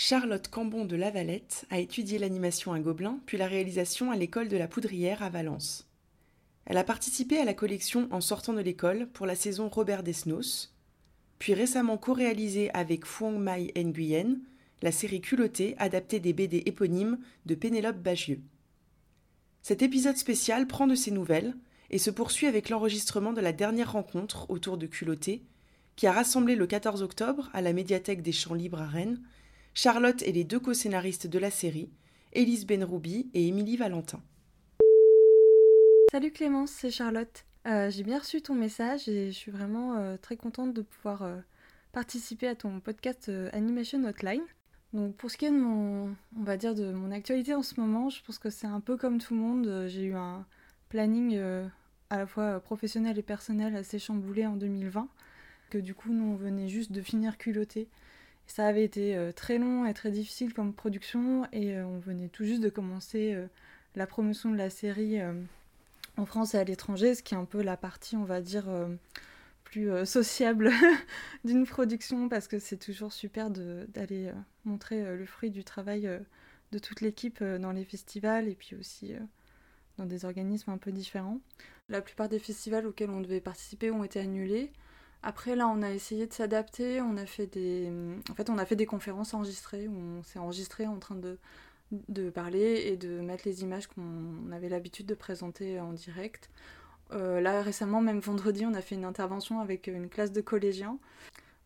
Charlotte Cambon de Lavalette a étudié l'animation à Gobelin, puis la réalisation à l'école de la Poudrière à Valence. Elle a participé à la collection En sortant de l'école pour la saison Robert Desnos, puis récemment co-réalisé avec Fuang Mai Nguyen la série Culottée adaptée des BD éponymes de Pénélope Bagieux. Cet épisode spécial prend de ses nouvelles et se poursuit avec l'enregistrement de la dernière rencontre autour de Culotté, qui a rassemblé le 14 octobre à la médiathèque des Champs Libres à Rennes Charlotte et les deux co-scénaristes de la série, Élise Benroubi et Émilie Valentin. Salut Clémence, c'est Charlotte. Euh, j'ai bien reçu ton message et je suis vraiment euh, très contente de pouvoir euh, participer à ton podcast Animation Hotline. Donc pour ce qui est de mon, on va dire de mon actualité en ce moment, je pense que c'est un peu comme tout le monde. J'ai eu un planning à la fois professionnel et personnel assez chamboulé en 2020. Que du coup, nous on venait juste de finir culotté. Ça avait été très long et très difficile comme production et on venait tout juste de commencer la promotion de la série en France et à l'étranger, ce qui est un peu la partie, on va dire, plus euh, sociable d'une production parce que c'est toujours super d'aller euh, montrer euh, le fruit du travail de toute l'équipe dans les festivals et puis aussi dans des organismes un peu différents. La plupart des festivals auxquels on devait participer ont été annulés. Après là, on a essayé de s'adapter, on a fait des en fait, on a fait des conférences enregistrées où on s'est enregistré en train de de parler et de mettre les images qu'on avait l'habitude de présenter en direct. Euh, là récemment, même vendredi, on a fait une intervention avec une classe de collégiens.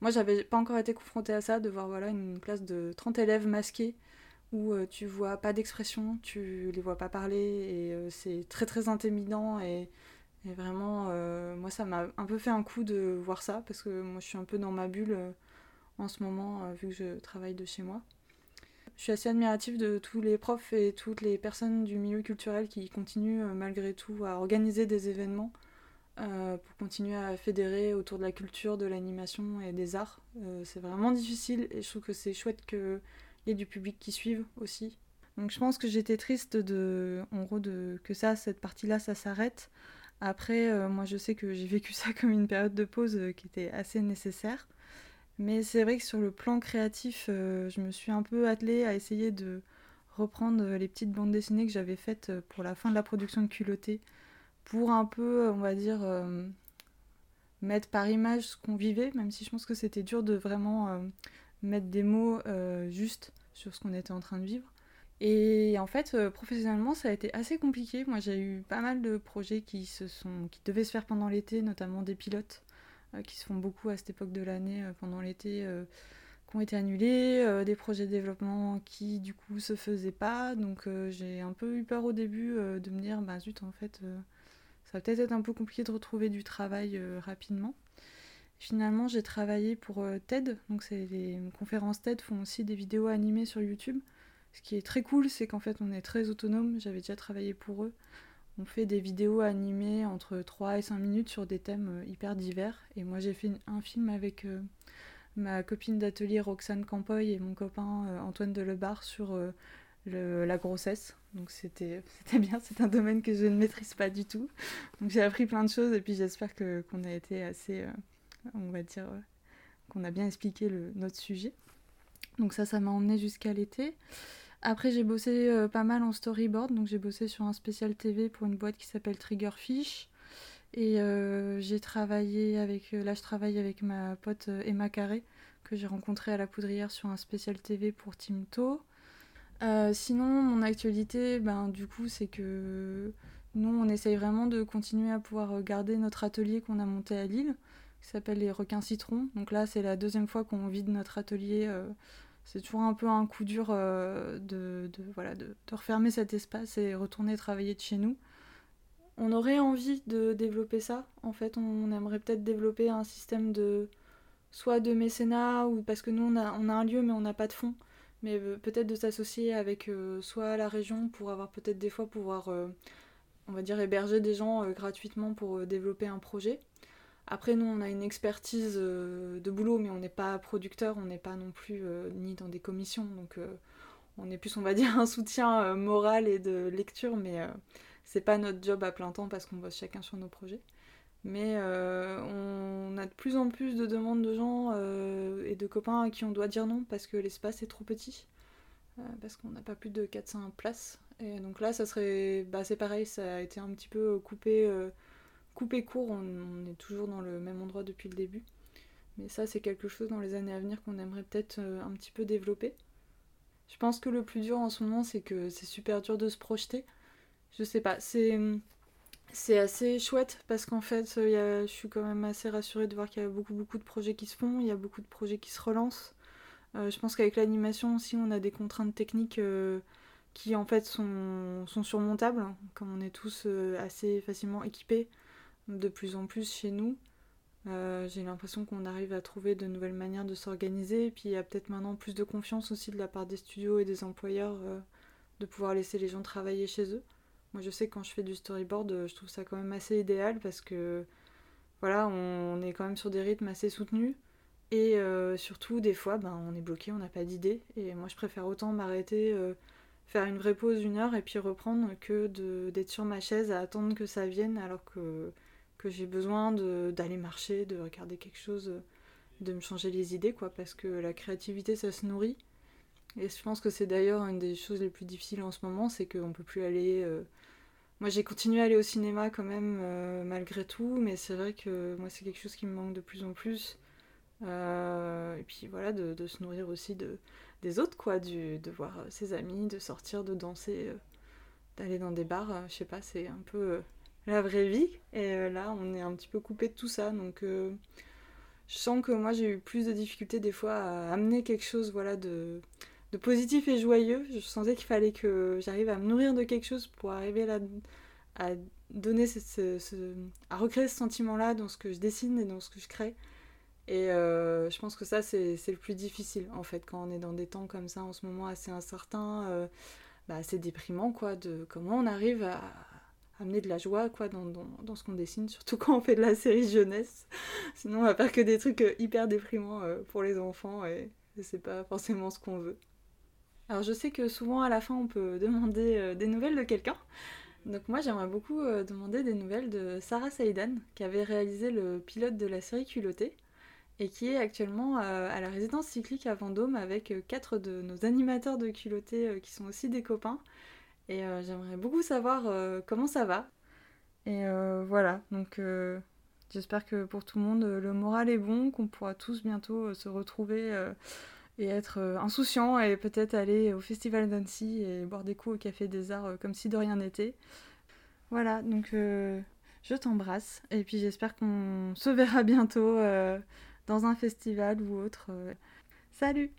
Moi, j'avais pas encore été confrontée à ça, de voir voilà, une classe de 30 élèves masqués où euh, tu vois pas d'expression, tu les vois pas parler et euh, c'est très très intimidant et, et vraiment, moi ça m'a un peu fait un coup de voir ça parce que moi je suis un peu dans ma bulle en ce moment vu que je travaille de chez moi. Je suis assez admirative de tous les profs et toutes les personnes du milieu culturel qui continuent euh, malgré tout à organiser des événements euh, pour continuer à fédérer autour de la culture, de l'animation et des arts. Euh, c'est vraiment difficile et je trouve que c'est chouette qu'il y ait du public qui suive aussi. Donc je pense que j'étais triste de, en gros, de, que ça, cette partie-là, ça s'arrête. Après, moi je sais que j'ai vécu ça comme une période de pause qui était assez nécessaire. Mais c'est vrai que sur le plan créatif, euh, je me suis un peu attelée à essayer de reprendre les petites bandes dessinées que j'avais faites euh, pour la fin de la production de Culotté, pour un peu, on va dire, euh, mettre par image ce qu'on vivait, même si je pense que c'était dur de vraiment mettre des mots justes sur ce qu'on était en train de vivre. Et en fait, professionnellement, ça a été assez compliqué. Moi, j'ai eu pas mal de projets qui, se sont, qui devaient se faire pendant l'été, notamment des pilotes euh, qui se font beaucoup à cette époque de l'année euh, pendant l'été euh, qui ont été annulés, des projets de développement qui du coup se faisaient pas. Donc j'ai un peu eu peur au début de me dire bah zut en fait ça va peut-être être un peu compliqué de retrouver du travail rapidement. Finalement j'ai travaillé pour TED, donc c'est les conférences TED font aussi des vidéos animées sur YouTube. Ce qui est très cool, c'est qu'en fait on est très autonome, j'avais déjà travaillé pour eux. On fait des vidéos animées entre 3 et 5 minutes sur des thèmes euh, hyper divers. Et moi j'ai fait un film avec euh, ma copine d'atelier Roxane Campoy et mon copain euh, Antoine Delebar sur la grossesse. Donc c'était bien, c'est un domaine que je ne maîtrise pas du tout. Donc j'ai appris plein de choses et puis j'espère qu'on a été assez, on va dire, qu'on a bien expliqué notre sujet. Donc ça, ça m'a emmené jusqu'à l'été. Après, j'ai bossé euh, pas mal en storyboard, donc j'ai bossé sur un spécial TV pour une boîte qui s'appelle Triggerfish. Et euh, j'ai travaillé avec. Euh, là, je travaille avec ma pote Emma Carré, que j'ai rencontrée à la Poudrière sur un spécial TV pour Timto. sinon, mon actualité, ben, du coup, c'est que nous, on essaye vraiment de continuer à pouvoir garder notre atelier qu'on a monté à Lille, qui s'appelle les Requins Citrons. Donc là, c'est la deuxième fois qu'on vide notre atelier c'est toujours un peu un coup dur euh, de, voilà, de, refermer cet espace et retourner travailler de chez nous. On aurait envie de développer ça. En fait, on aimerait peut-être développer un système de soit de mécénat ou parce que nous on a, un lieu mais on n'a pas de fonds. mais peut-être de s'associer avec soit la région pour avoir peut-être des fois pouvoir, on va dire, héberger des gens gratuitement pour développer un projet. Après, nous, on a une expertise de boulot, mais on n'est pas producteur, on n'est pas non plus ni dans des commissions, donc on est plus, on va dire, un soutien moral et de lecture, mais c'est pas notre job à plein temps parce qu'on bosse chacun sur nos projets. Mais euh, on a de plus en plus de demandes de gens euh, et de copains à qui on doit dire non parce que l'espace est trop petit. Euh, parce qu'on n'a pas plus de 400 places. Et donc là, ça serait. Bah, c'est pareil, ça a été un petit peu coupé, coupé court. On, est toujours dans le même endroit depuis le début. Mais ça, c'est quelque chose dans les années à venir qu'on aimerait peut-être un petit peu développer. Je pense que le plus dur en ce moment, c'est que c'est super dur de se projeter. Je sais pas, c'est c'est assez chouette parce qu'en fait, je suis quand même assez rassurée de voir qu'il y a beaucoup, beaucoup de projets qui se font, il y a beaucoup de projets qui se relancent. Euh, je pense qu'avec l'animation aussi, on a des contraintes techniques euh, qui en fait sont, sont, surmontables, comme on est tous euh, assez facilement équipés de plus en plus chez nous. J'ai l'impression qu'on arrive à trouver de nouvelles manières de s'organiser, et puis il y a peut-être maintenant plus de confiance aussi de la part des studios et des employeurs de pouvoir laisser les gens travailler chez eux. Moi, je sais que quand je fais du storyboard, euh, je trouve ça quand même assez idéal parce que voilà, on est quand même sur des rythmes assez soutenus. Et euh, surtout, des fois, ben, on est bloqué, on n'a pas d'idée. Et moi, je préfère autant m'arrêter, euh, faire une vraie pause d'une heure et puis reprendre que d'être sur ma chaise à attendre que ça vienne alors que, que j'ai besoin d'aller marcher, de regarder quelque chose, de me changer les idées, quoi. Parce que la créativité, ça se nourrit. Et je pense que c'est d'ailleurs une des choses les plus difficiles en ce moment, c'est qu'on peut plus aller moi, j'ai continué à aller au cinéma quand même, euh, malgré tout, mais c'est vrai que moi, c'est quelque chose qui me manque de plus en plus. Euh, et puis voilà, de, se nourrir aussi de, des autres, quoi, du, de voir ses amis, de sortir, de danser, euh, d'aller dans des bars, je sais pas, c'est un peu la vraie vie. Et là, on est un petit peu coupé de tout ça, donc je sens que moi, j'ai eu plus de difficultés des fois à amener quelque chose, voilà, de de positif et joyeux. Je sentais qu'il fallait que j'arrive à me nourrir de quelque chose pour arriver là à donner à recréer ce sentiment-là dans ce que je dessine et dans ce que je crée. Et euh, je pense que ça, c'est le plus difficile, en fait, quand on est dans des temps comme ça, en ce moment assez incertain, euh, bah, assez déprimant, quoi, de comment on arrive à, amener de la joie, quoi, dans, ce qu'on dessine, surtout quand on fait de la série jeunesse. Sinon, on va faire que des trucs hyper déprimants euh, pour les enfants, et c'est pas forcément ce qu'on veut. Alors je sais que souvent à la fin on peut demander euh, des nouvelles de quelqu'un. Donc moi j'aimerais beaucoup euh, demander des nouvelles de Sarah Saïdan qui avait réalisé le pilote de la série Culotté et qui est actuellement euh, à la résidence cyclique à Vendôme avec quatre de nos animateurs de Culotté qui sont aussi des copains. Et j'aimerais beaucoup savoir comment ça va. Et voilà, donc j'espère que pour tout le monde le moral est bon, qu'on pourra tous bientôt se retrouver et être euh, insouciant et peut-être aller au festival d'Annecy et boire des coups au Café des Arts euh, comme si de rien n'était. Voilà, donc euh, je t'embrasse et puis j'espère qu'on se verra bientôt un festival ou autre. Salut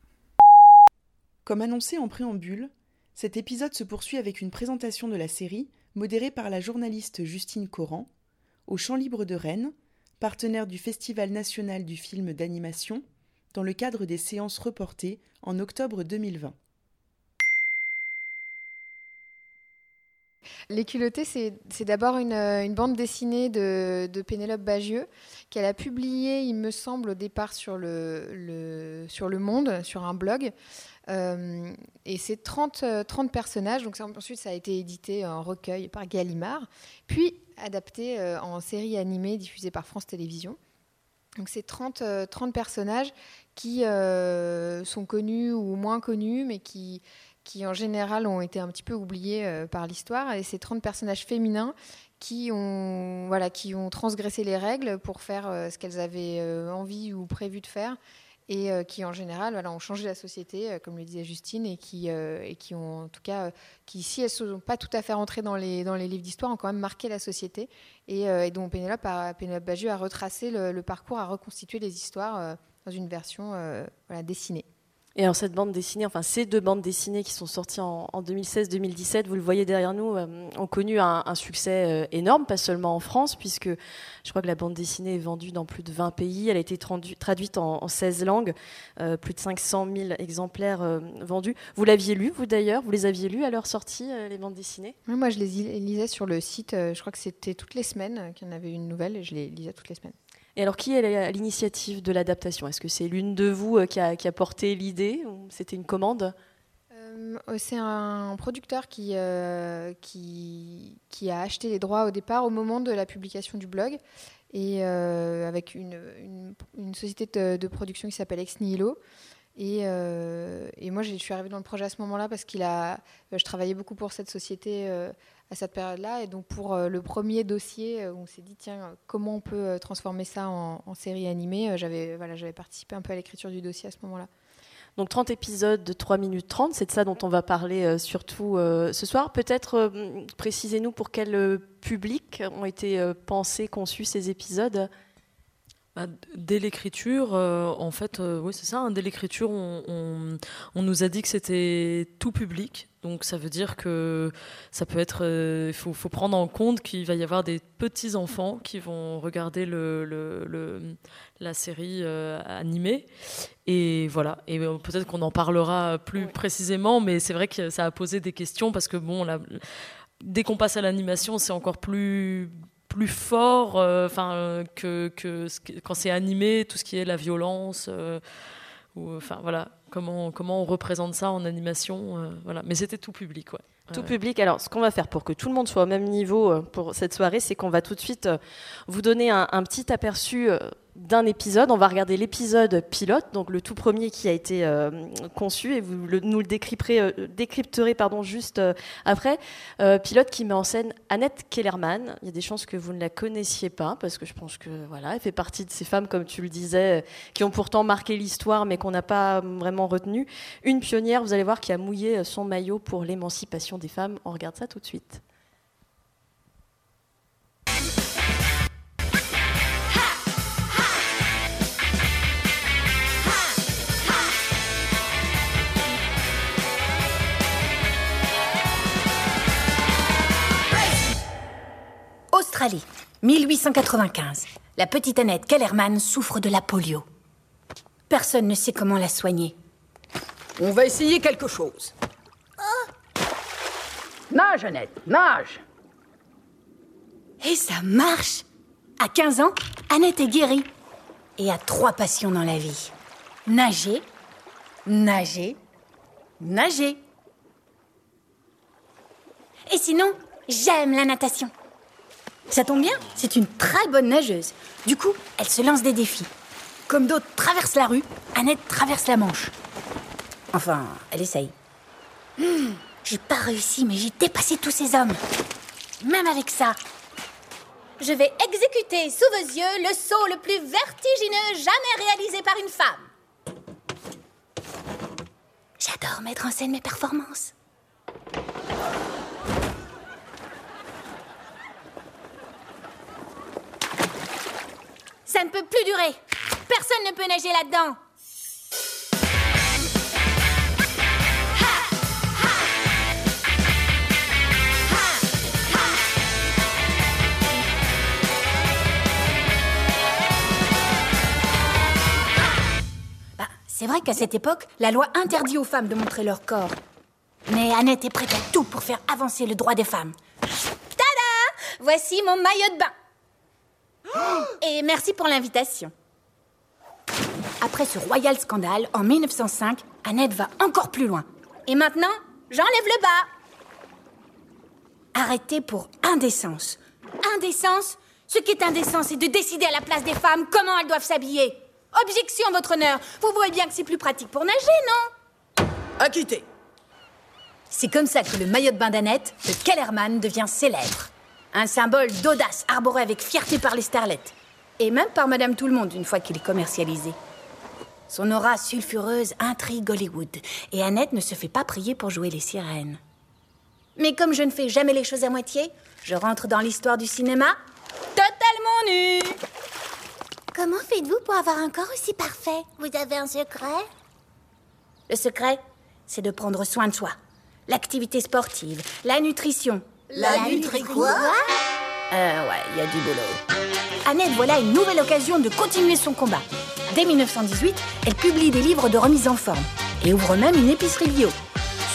Comme annoncé en préambule, cet épisode se poursuit avec une présentation de la série modérée par la journaliste Justine Coran, au Champ Libre de Rennes, partenaire du Festival national du film d'animation dans le cadre des séances reportées en octobre 2020. Les culottés, c'est d'abord une, bande dessinée de, Pénélope Bagieux qu'elle a publiée, il me semble, au départ sur le, sur le Monde, sur un blog. Euh, et c'est 30, 30 personnages. Donc ensuite, ça a été édité en recueil par Gallimard, puis adapté euh, en série animée diffusée par France Télévisions. Donc c'est 30, 30 personnages qui euh, sont connus ou moins connus, mais qui, qui en général ont été un petit peu oubliés euh, par l'histoire. Et ces 30 personnages féminins qui ont, voilà, qui ont transgressé les règles pour faire euh, ce qu'elles avaient envie ou prévu de faire. Et qui en général ont changé la société, comme le disait Justine, et qui, et qui ont en tout cas, qui si elles ne sont pas tout à fait rentrées dans les, dans les livres d'histoire, ont quand même marqué la société. Et, dont Pénélope, a, Pénélope a retracé le, le, parcours, a reconstitué les histoires dans une version euh, voilà, dessinée. Et alors cette bande dessinée, enfin ces deux bandes dessinées qui sont sorties en, 2016-2017, vous le voyez derrière nous, euh, ont connu un, succès euh, énorme, pas seulement en France, puisque je crois que la bande dessinée est vendue dans plus de 20 pays, elle a été traduite en, 16 langues, euh, plus de 500 000 exemplaires vendus. Vous l'aviez lu, vous d'ailleurs? Vous les aviez lus à leur sortie, les bandes dessinées? Oui, Moi je les lisais sur le site, je crois que c'était toutes les semaines qu'il y en avait une nouvelle, et je les lisais toutes les semaines. Et alors, qui est l'initiative de l'adaptation? Est-ce que c'est l'une de vous euh, qui a, porté l'idée c'était une commande? Euh, C'est un producteur qui, euh, qui, a acheté les droits au départ au moment de la publication du blog. Et avec une, société de, production qui s'appelle Ex Nihilo. Et, et, moi, je suis arrivée dans le projet à ce moment-là parce qu'il a, je travaillais beaucoup pour cette société à cette période-là. Et donc pour euh, le premier dossier, euh, on s'est dit, tiens, comment on peut euh, transformer ça en, série animée J'avais voilà, participé un peu à l'écriture du dossier à ce moment-là. Donc 30 épisodes de 3 minutes 30, c'est de ça dont on va parler surtout ce soir. Peut-être précisez-nous pour quel public ont été pensés, conçus ces épisodes? Bah, dès l'écriture, en fait, oui, c'est ça. Hein, dès l'écriture, on, nous a dit que c'était tout public, donc ça veut dire que ça peut être, euh, il faut, prendre en compte qu'il va y avoir des petits enfants qui vont regarder le, la série euh, animée. Et voilà. Et euh, peut-être qu'on en parlera plus précisément, mais c'est vrai que ça a posé des questions parce que bon, dès qu'on passe à l'animation, c'est encore plus plus fort, enfin que, que, quand c'est animé, tout ce qui est la violence, ou enfin voilà comment, comment on représente ça en animation. Euh, voilà. Mais c'était tout public. Ouais. Tout public. Alors, ce qu'on va faire pour que tout le monde soit au même niveau euh, pour cette soirée, c'est qu'on va tout de suite euh, vous donner un, un petit aperçu d'un épisode. On va regarder l'épisode pilote, donc le tout premier qui a été euh, conçu, et vous nous le décrypterez, euh, pardon, juste euh, après. pilote qui met en scène Annette Kellerman. Il y a des chances que vous ne la connaissiez pas, parce que je pense que voilà, elle fait partie de ces femmes, comme tu le disais, qui ont pourtant marqué l'histoire, mais qu'on n'a pas vraiment retenu. Une pionnière, vous allez voir, qui a mouillé son maillot pour l'émancipation des femmes. On regarde ça tout de suite. Australie, 1895. La petite Annette Kellerman souffre de la polio. Personne ne sait comment la soigner. On va essayer quelque chose. Nage, Annette, nage Et ça marche À 15 ans, Annette est guérie et a trois passions dans la vie. Nager, nager, nager. Et sinon, j'aime la natation. Ça tombe bien, c'est une très bonne nageuse. Du coup, elle se lance des défis. Comme d'autres traversent la rue, Annette traverse la Manche. Enfin, elle essaye. Hmm, j'ai pas réussi, mais j'ai dépassé tous ces hommes. Même avec ça. Je vais exécuter sous vos yeux le saut le plus vertigineux jamais réalisé par une femme. J'adore mettre en scène mes performances. Ça ne peut plus durer. Personne ne peut nager là-dedans. Bah, c'est vrai qu'à cette époque, la loi interdit aux femmes de montrer leur corps. Mais Annette est prête à tout pour faire avancer le droit des femmes. Tada Voici mon maillot de bain. Et merci pour l'invitation. Après ce royal scandale, en 1905, Annette va encore plus loin. Et maintenant, j'enlève le bas. Arrêtée pour indécence. Indécence? Ce qui est indécent, c'est de décider à la place des femmes comment elles doivent s'habiller. Objection, votre honneur. Vous voyez bien que c'est plus pratique pour nager, non? Acquitté. C'est comme ça que le maillot de bain d'Annette de Kellerman devient célèbre. Un symbole d'audace arboré avec fierté par les starlettes. Et même par Madame Tout-le-Monde une fois qu'il est commercialisé. Son aura sulfureuse intrigue Hollywood. Et Annette ne se fait pas prier pour jouer les sirènes. Mais comme je ne fais jamais les choses à moitié, je rentre dans l'histoire du cinéma totalement nue. Comment faites-vous pour avoir un corps aussi parfait? Vous avez un secret? Le secret, c'est de prendre soin de soi. L'activité sportive, la nutrition. La nutri quoi Euh, ouais, il y a du boulot. Annette voilà une nouvelle occasion de continuer son combat. Dès 1918, elle publie des livres de remise en forme et ouvre même une épicerie bio,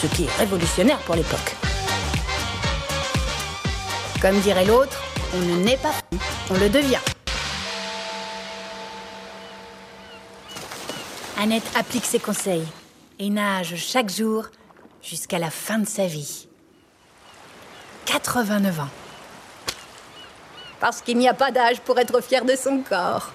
ce qui est révolutionnaire pour l'époque. Comme dirait l'autre, on ne naît pas fou, on le devient. Annette applique ses conseils et nage chaque jour jusqu'à la fin de sa vie. 89 ans. Parce qu'il n'y a pas d'âge pour être fier de son corps.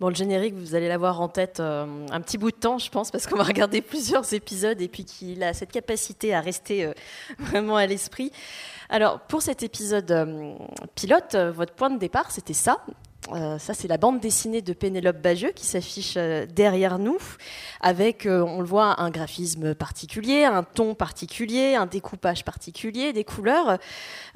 Bon, le générique, vous allez l'avoir en tête euh, un petit bout de temps, je pense, parce qu'on va regarder plusieurs épisodes et puis qu'il a cette capacité à rester euh, vraiment à l'esprit. Alors, pour cet épisode euh, pilote, votre point de départ, c'était ça. Euh, ça, c'est la bande dessinée de Pénélope Bagieux qui s'affiche euh, derrière nous, avec, euh, on le voit, un graphisme particulier, un ton particulier, un découpage particulier, des couleurs.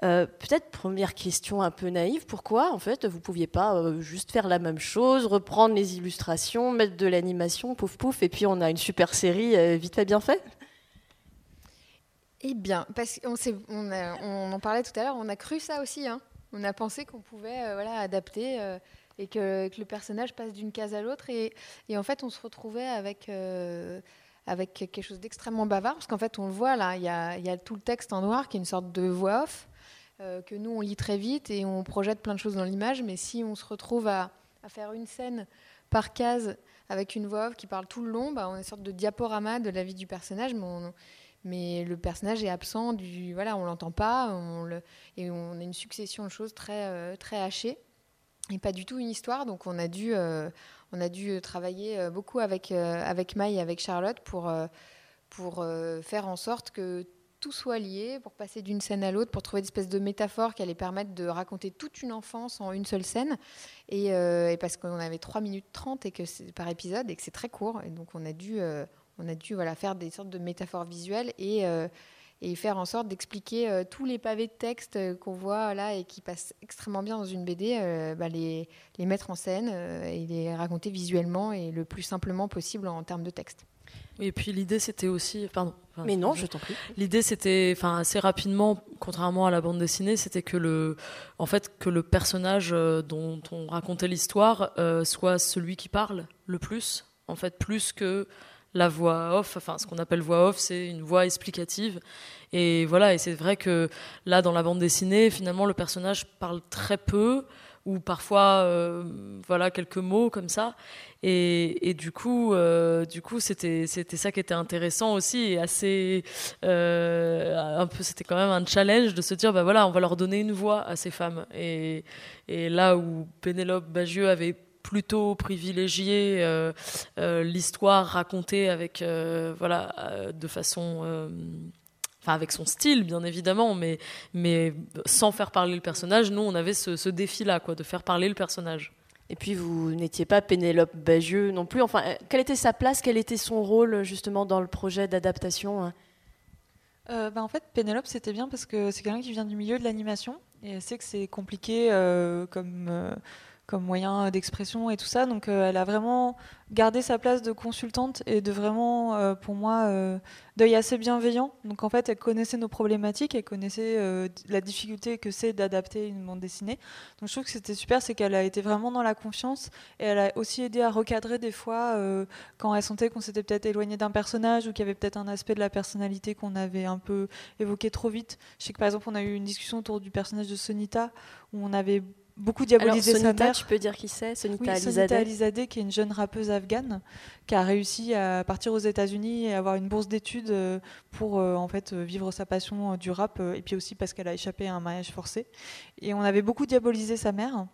Peut-être première question un peu naïve, pourquoi en fait vous pouviez pas juste faire la même chose, reprendre les illustrations, mettre de l'animation, pouf pouf, et puis on a une super série vite fait bien fait? Eh bien, parce qu'on on, on en parlait tout à l'heure, on a cru ça aussi. hein. On a pensé qu'on pouvait euh, voilà, adapter euh, et que, le personnage passe d'une case à l'autre. Et, en fait, on se retrouvait avec, euh, avec quelque chose d'extrêmement bavard, parce qu'en fait, on le voit là, il y a, y a tout le texte en noir qui est une sorte de voix off, que nous, on lit très vite et on projette plein de choses dans l'image. Mais si on se retrouve à, faire une scène par case avec une voix off qui parle tout le long, bah, on est une sorte de diaporama de la vie du personnage, on, mais le personnage est absent du voilà on l'entend pas et on a une succession de choses très euh, très hachées. Et pas du tout une histoire donc on a dû euh, on a dû travailler euh, beaucoup avec euh, avec Maï et avec Charlotte pour pour faire en sorte que tout soit lié pour passer d'une scène à l'autre pour trouver des espèces de métaphores qui allaient permettre de raconter toute une enfance en une seule scène. Et, parce qu'on avait 3 minutes 30 et que par épisode et que c'est très court et donc on a dû on a dû voilà, faire des sortes de métaphores visuelles et, euh, et faire en sorte d'expliquer euh, tous les pavés de texte euh, qu'on voit là et qui passent extrêmement bien dans une BD, euh, bah, les, les mettre en scène euh, et les raconter visuellement et le plus simplement possible en termes de texte. Et puis l'idée c'était aussi, pardon. Enfin, Mais non, je t'en prie. L'idée c'était, enfin assez rapidement, contrairement à la bande dessinée, c'était que le, en fait, que le personnage dont on racontait l'histoire euh, soit celui qui parle le plus, en fait, plus que la voix off. Enfin, ce qu'on appelle voix off, c'est une voix explicative. Et voilà, et c'est vrai que là, dans la bande dessinée, finalement, le personnage parle très peu ou parfois, euh, voilà, quelques mots comme ça. Et, du coup, euh, c'était ça qui était intéressant aussi et assez euh. C'était quand même un challenge de se dire, bah voilà, on va leur donner une voix à ces femmes. Et, et là où Pénélope Bagieux avait plutôt privilégié euh, euh, l'histoire racontée avec euh, voilà euh, de façon euh, enfin avec son style bien évidemment mais mais sans faire parler le personnage nous on avait ce, ce défi là quoi de faire parler le personnage. Et puis vous n'étiez pas Pénélope Bagieux non plus. Enfin, quelle était sa place? Quel était son rôle justement dans le projet d'adaptation hein? Euh, bah, en fait, Pénélope, c'était bien parce que c'est quelqu'un qui vient du milieu de l'animation et elle sait que c'est compliqué euh, comme, euh, comme moyen d'expression et tout ça. Donc, euh, elle a vraiment gardé sa place de consultante et de vraiment, euh, pour moi, euh, d'œil assez bienveillant. Donc, en fait, elle connaissait nos problématiques, elle connaissait la difficulté que c'est d'adapter une bande dessinée. Donc, je trouve que c'était super, c'est qu'elle a été vraiment dans la confiance et elle a aussi aidé à recadrer des fois quand elle sentait qu'on s'était peut-être éloigné d'un personnage ou qu'il y avait peut-être un aspect de la personnalité qu'on avait un peu évoqué trop vite. Je sais que par exemple, on a eu une discussion autour du personnage de Sonita où on avait beaucoup Alors, diabolisé sa Sonita, mère. tu peux dire qui c'est Sonita Oui, Sonita Alizadeh, qui est une jeune rappeuse afghane, qui a réussi à partir aux États-Unis et avoir une bourse d'études euh, pour euh, en fait euh, vivre sa passion du rap, et puis aussi parce qu'elle a échappé à un mariage forcé. Et on avait beaucoup diabolisé sa mère.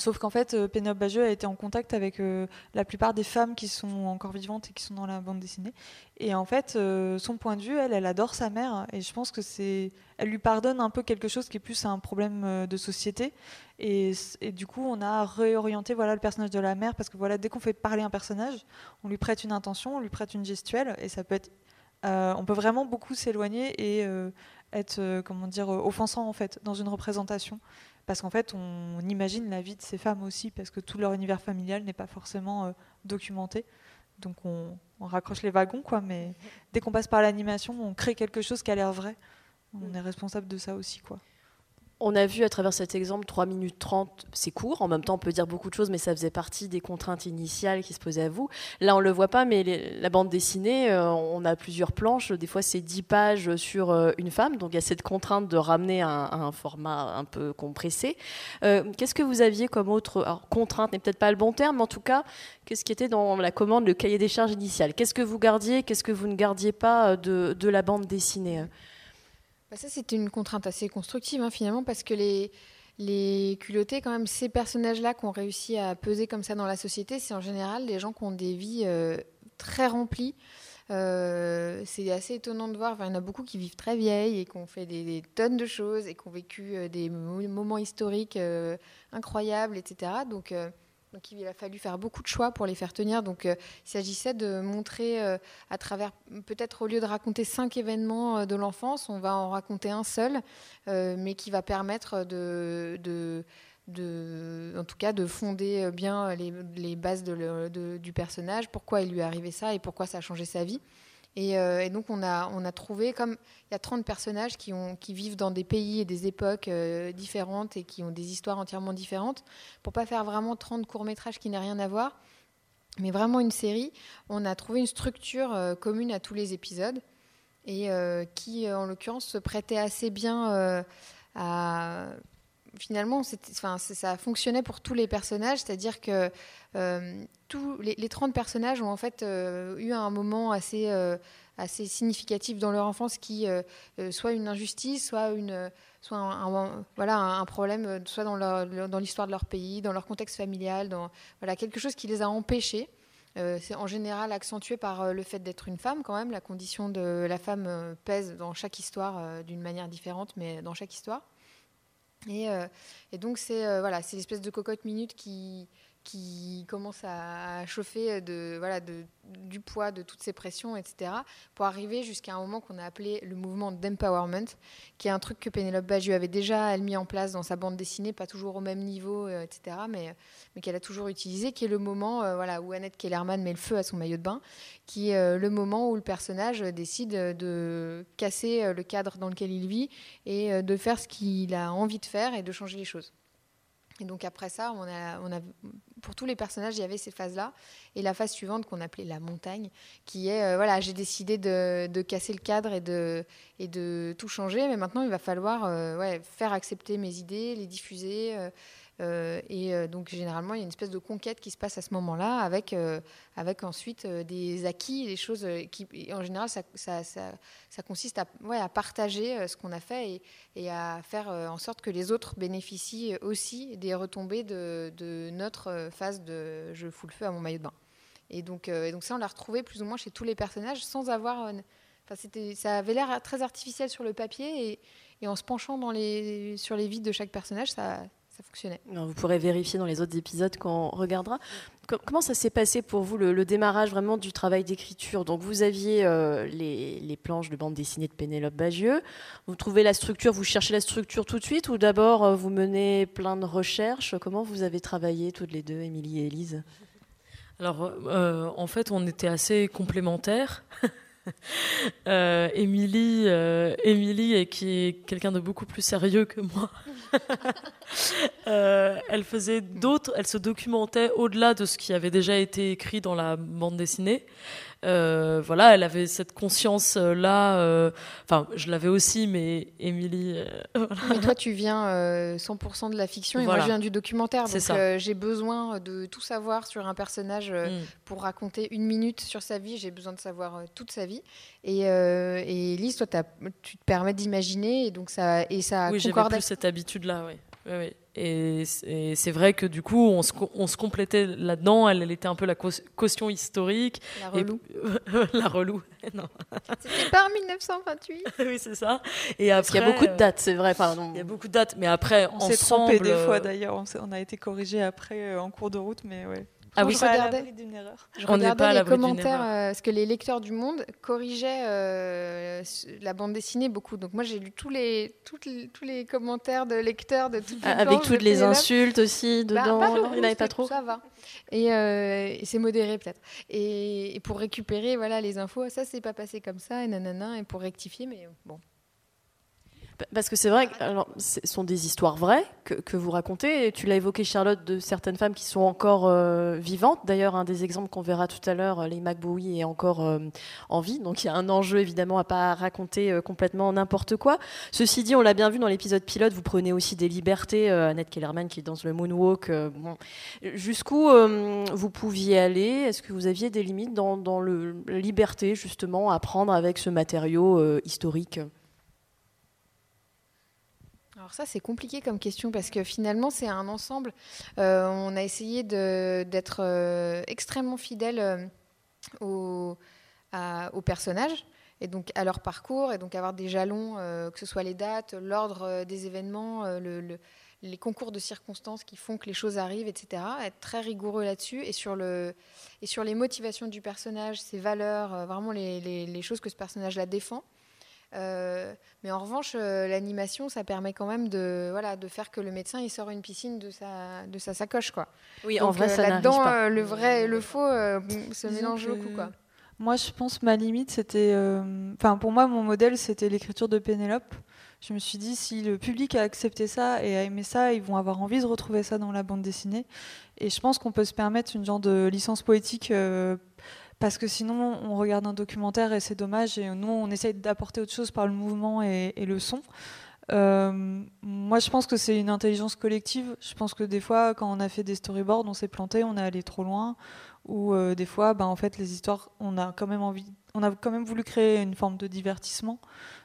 Sauf qu'en fait, Pénélope Bagieux a été en contact avec euh, la plupart des femmes qui sont encore vivantes et qui sont dans la bande dessinée. Et en fait, euh, son point de vue, elle, elle adore sa mère. Et je pense que c'est, elle lui pardonne un peu quelque chose qui est plus un problème de société. Et, et du coup, on a réorienté voilà le personnage de la mère parce que voilà, dès qu'on fait parler un personnage, on lui prête une intention, on lui prête une gestuelle, et ça peut être, euh, on peut vraiment beaucoup s'éloigner et euh, être, euh, comment dire, offensant en fait dans une représentation parce qu'en fait, on, imagine la vie de ces femmes aussi, parce que tout leur univers familial n'est pas forcément documenté. Donc on, on, raccroche les wagons, quoi. Mais dès qu'on passe par l'animation, on crée quelque chose qui a l'air vrai. On est responsable de ça aussi, quoi. On a vu à travers cet exemple 3 minutes 30, c'est court. En même temps, on peut dire beaucoup de choses, mais ça faisait partie des contraintes initiales qui se posaient à vous. Là, on ne le voit pas, mais la bande dessinée, euh, on a plusieurs planches. Des fois, c'est 10 pages sur euh, une femme. Donc, il y a cette contrainte de ramener un, format un peu compressé. Euh, qu'est-ce que vous aviez comme autre. Contrainte? N'est peut-être pas le bon terme, mais en tout cas, qu'est-ce qui était dans la commande, le cahier des charges initial? Qu'est-ce que vous gardiez Qu'est-ce que vous ne gardiez pas de la bande dessinée? Bah, ça, c'était une contrainte assez constructive, hein, finalement, parce que les, les culottés, quand même, ces personnages-là qui ont réussi à peser comme ça dans la société, c'est en général des gens qui ont des vies euh, très remplies. Euh, c'est assez étonnant de voir. il y en a beaucoup qui vivent très vieilles et qui ont fait des, tonnes de choses et qui ont vécu euh, des moments historiques incroyables, etc. Donc, donc il a fallu faire beaucoup de choix pour les faire tenir. Donc euh, il s'agissait de montrer euh, à travers, peut-être au lieu de raconter cinq événements euh, de l'enfance, on va en raconter un seul, mais qui va permettre de, en tout cas, de fonder bien les, bases du personnage, pourquoi il lui est arrivé ça et pourquoi ça a changé sa vie. Euh, et, donc on a, on a trouvé, comme il y a 30 personnages qui, vivent dans des pays et des époques euh, différentes et qui ont des histoires entièrement différentes, pour pas faire vraiment 30 courts-métrages qui n'aient rien à voir, mais vraiment une série, on a trouvé une structure euh, commune à tous les épisodes et qui, en l'occurrence, se prêtait assez bien à finalement, ça fonctionnait pour tous les personnages, c'est-à-dire que euh, tous les, 30 personnages ont en fait euh, eu un moment assez, euh, assez significatif dans leur enfance qui, soit une injustice, soit, une, soit un, problème, soit dans, l'histoire de leur pays, dans leur contexte familial, voilà, quelque chose qui les a empêchés. c'est en général accentué par le fait d'être une femme quand même. La condition de la femme pèse dans chaque histoire d'une manière différente, mais dans chaque histoire. Et, et donc c'est voilà, c'est l'espèce de cocotte minute qui, qui commence à chauffer de, voilà, de, du poids de toutes ces pressions, etc., pour arriver jusqu'à un moment qu'on a appelé le mouvement d'empowerment, qui est un truc que Pénélope Bagieux avait déjà mis en place dans sa bande dessinée, pas toujours au même niveau, euh, etc., mais, qu'elle a toujours utilisé, qui est le moment euh, voilà, où Annette Kellerman met le feu à son maillot de bain, qui est euh, le moment où le personnage décide de casser le cadre dans lequel il vit et de faire ce qu'il a envie de faire et de changer les choses. Et donc après ça, pour tous les personnages, il y avait ces phases-là. Et la phase suivante qu'on appelait la montagne, qui est, euh, voilà, j'ai décidé de, casser le cadre et de, et de tout changer, mais maintenant il va falloir euh, ouais, faire accepter mes idées, les diffuser. Euh, et euh, donc généralement, il y a une espèce de conquête qui se passe à ce moment-là, avec, euh, avec ensuite des acquis, des choses qui, en général, ça, ça, ça, consiste à, ouais, à partager ce qu'on a fait et, à faire en sorte que les autres bénéficient aussi des retombées de, notre phase de je fous le feu à mon maillot de bain. Et donc, donc ça, on l'a retrouvé plus ou moins chez tous les personnages sans avoir... Enfin, ça avait l'air très artificiel sur le papier et, en se penchant sur les vides de chaque personnage, ça, fonctionnait. vous pourrez vérifier dans les autres épisodes quand on regardera. Comment ça s'est passé pour vous, le, démarrage vraiment du travail d'écriture? Donc, vous aviez euh, les, planches de bande dessinée de Pénélope Bagieux. Vous trouvez la structure, vous cherchez la structure tout de suite ou d'abord euh, vous menez plein de recherches? Comment vous avez travaillé toutes les deux, Émilie et Élise? Alors, euh, en fait, on était assez complémentaires. Euh, Émilie, euh, qui est quelqu'un de beaucoup plus sérieux que moi, euh, elle faisait d'autres, elle se documentait au-delà de ce qui avait déjà été écrit dans la bande dessinée. Euh, voilà, elle avait cette conscience là. Euh, enfin, je l'avais aussi, mais Émilie. Euh, mais toi, tu viens 100% de la fiction et moi, je viens du documentaire. Donc, j'ai besoin de tout savoir sur un personnage mm. pour raconter une minute sur sa vie. J'ai besoin de savoir toute sa vie. Et, et Lise, toi, tu te permets d'imaginer et donc ça et ça. Oui, j'avais plus cette habitude-là, oui. Oui, oui. Et, c'est vrai que du coup, on se, on se complétait là-dedans. Elle, elle, était un peu la caution historique. La relou. la relou. C'était pas en 1928. oui, c'est ça. Et après, il y a beaucoup de dates, c'est vrai. Pardon. Il y a beaucoup de dates, mais après, on s'est trompé des fois d'ailleurs. On, on, a été corrigé après euh, en cours de route, mais ouais. Ah oui, je regardais. Je On n'est regardais pas à les commentaires, euh, parce que les lecteurs du Monde corrigeaient euh, la bande dessinée beaucoup. Donc moi, j'ai lu tous les, toutes les- tous les commentaires de lecteurs de toutes les Ah, Avec toutes les insultes aussi Bah, dedans. pas non, il n'y en avait pas trop. Ça va. Et, euh, et c'est modéré peut-être. Et, et pour récupérer voilà les infos, ça c'est pas passé comme ça et nanana et pour rectifier, mais bon. Parce que c'est vrai ce sont des histoires vraies que, vous racontez. Tu l'as évoqué, Charlotte, de certaines femmes qui sont encore euh, vivantes. D'ailleurs, un des exemples qu'on verra tout à l'heure, les McBowie est encore euh, en vie. Donc il y a un enjeu évidemment à pas raconter euh, complètement n'importe quoi. Ceci dit, on l'a bien vu dans l'épisode pilote, vous prenez aussi des libertés. Euh, Annette Kellerman qui danse le moonwalk. euh. Jusqu'où euh, vous pouviez aller? Est-ce que vous aviez des limites dans, la liberté justement à prendre avec ce matériau euh, historique? Alors ça c'est compliqué comme question parce que finalement c'est un ensemble. Euh, on a essayé d'être euh, extrêmement fidèle euh, aux personnages et donc à leur parcours et donc avoir des jalons, que ce soit les dates, l'ordre des événements, le- le- les concours de circonstances qui font que les choses arrivent, etc. Être très rigoureux là-dessus et sur les motivations du personnage, ses valeurs, vraiment les, les- choses que ce personnage-là défend. Euh, mais en revanche, euh, l'animation, ça permet quand même de, voilà, de faire que le médecin il sort une piscine de sa, de sa sacoche. Quoi. Oui, Donc, en vrai, euh, ça n'arrive là-dedans, pas. euh, le vrai et le faux euh, se mélangent beaucoup. Quoi. Moi, je pense ma limite, c'était. euh, Enfin, pour moi, mon modèle, c'était l'écriture de Pénélope. Je me suis dit, si le public a accepté ça et a aimé ça, ils vont avoir envie de retrouver ça dans la bande dessinée. Et je pense qu'on peut se permettre une genre de licence poétique. Parce que sinon, on regarde un documentaire et c'est dommage. Et nous, on essaye d'apporter autre chose par le mouvement et, le son. Euh, moi, je pense que c'est une intelligence collective. Je pense que des fois, quand on a fait des storyboards, on s'est planté, on est allé trop loin. Ou euh, des fois, ben, en fait, les histoires, on a quand même envie, on a quand même voulu créer une forme de divertissement.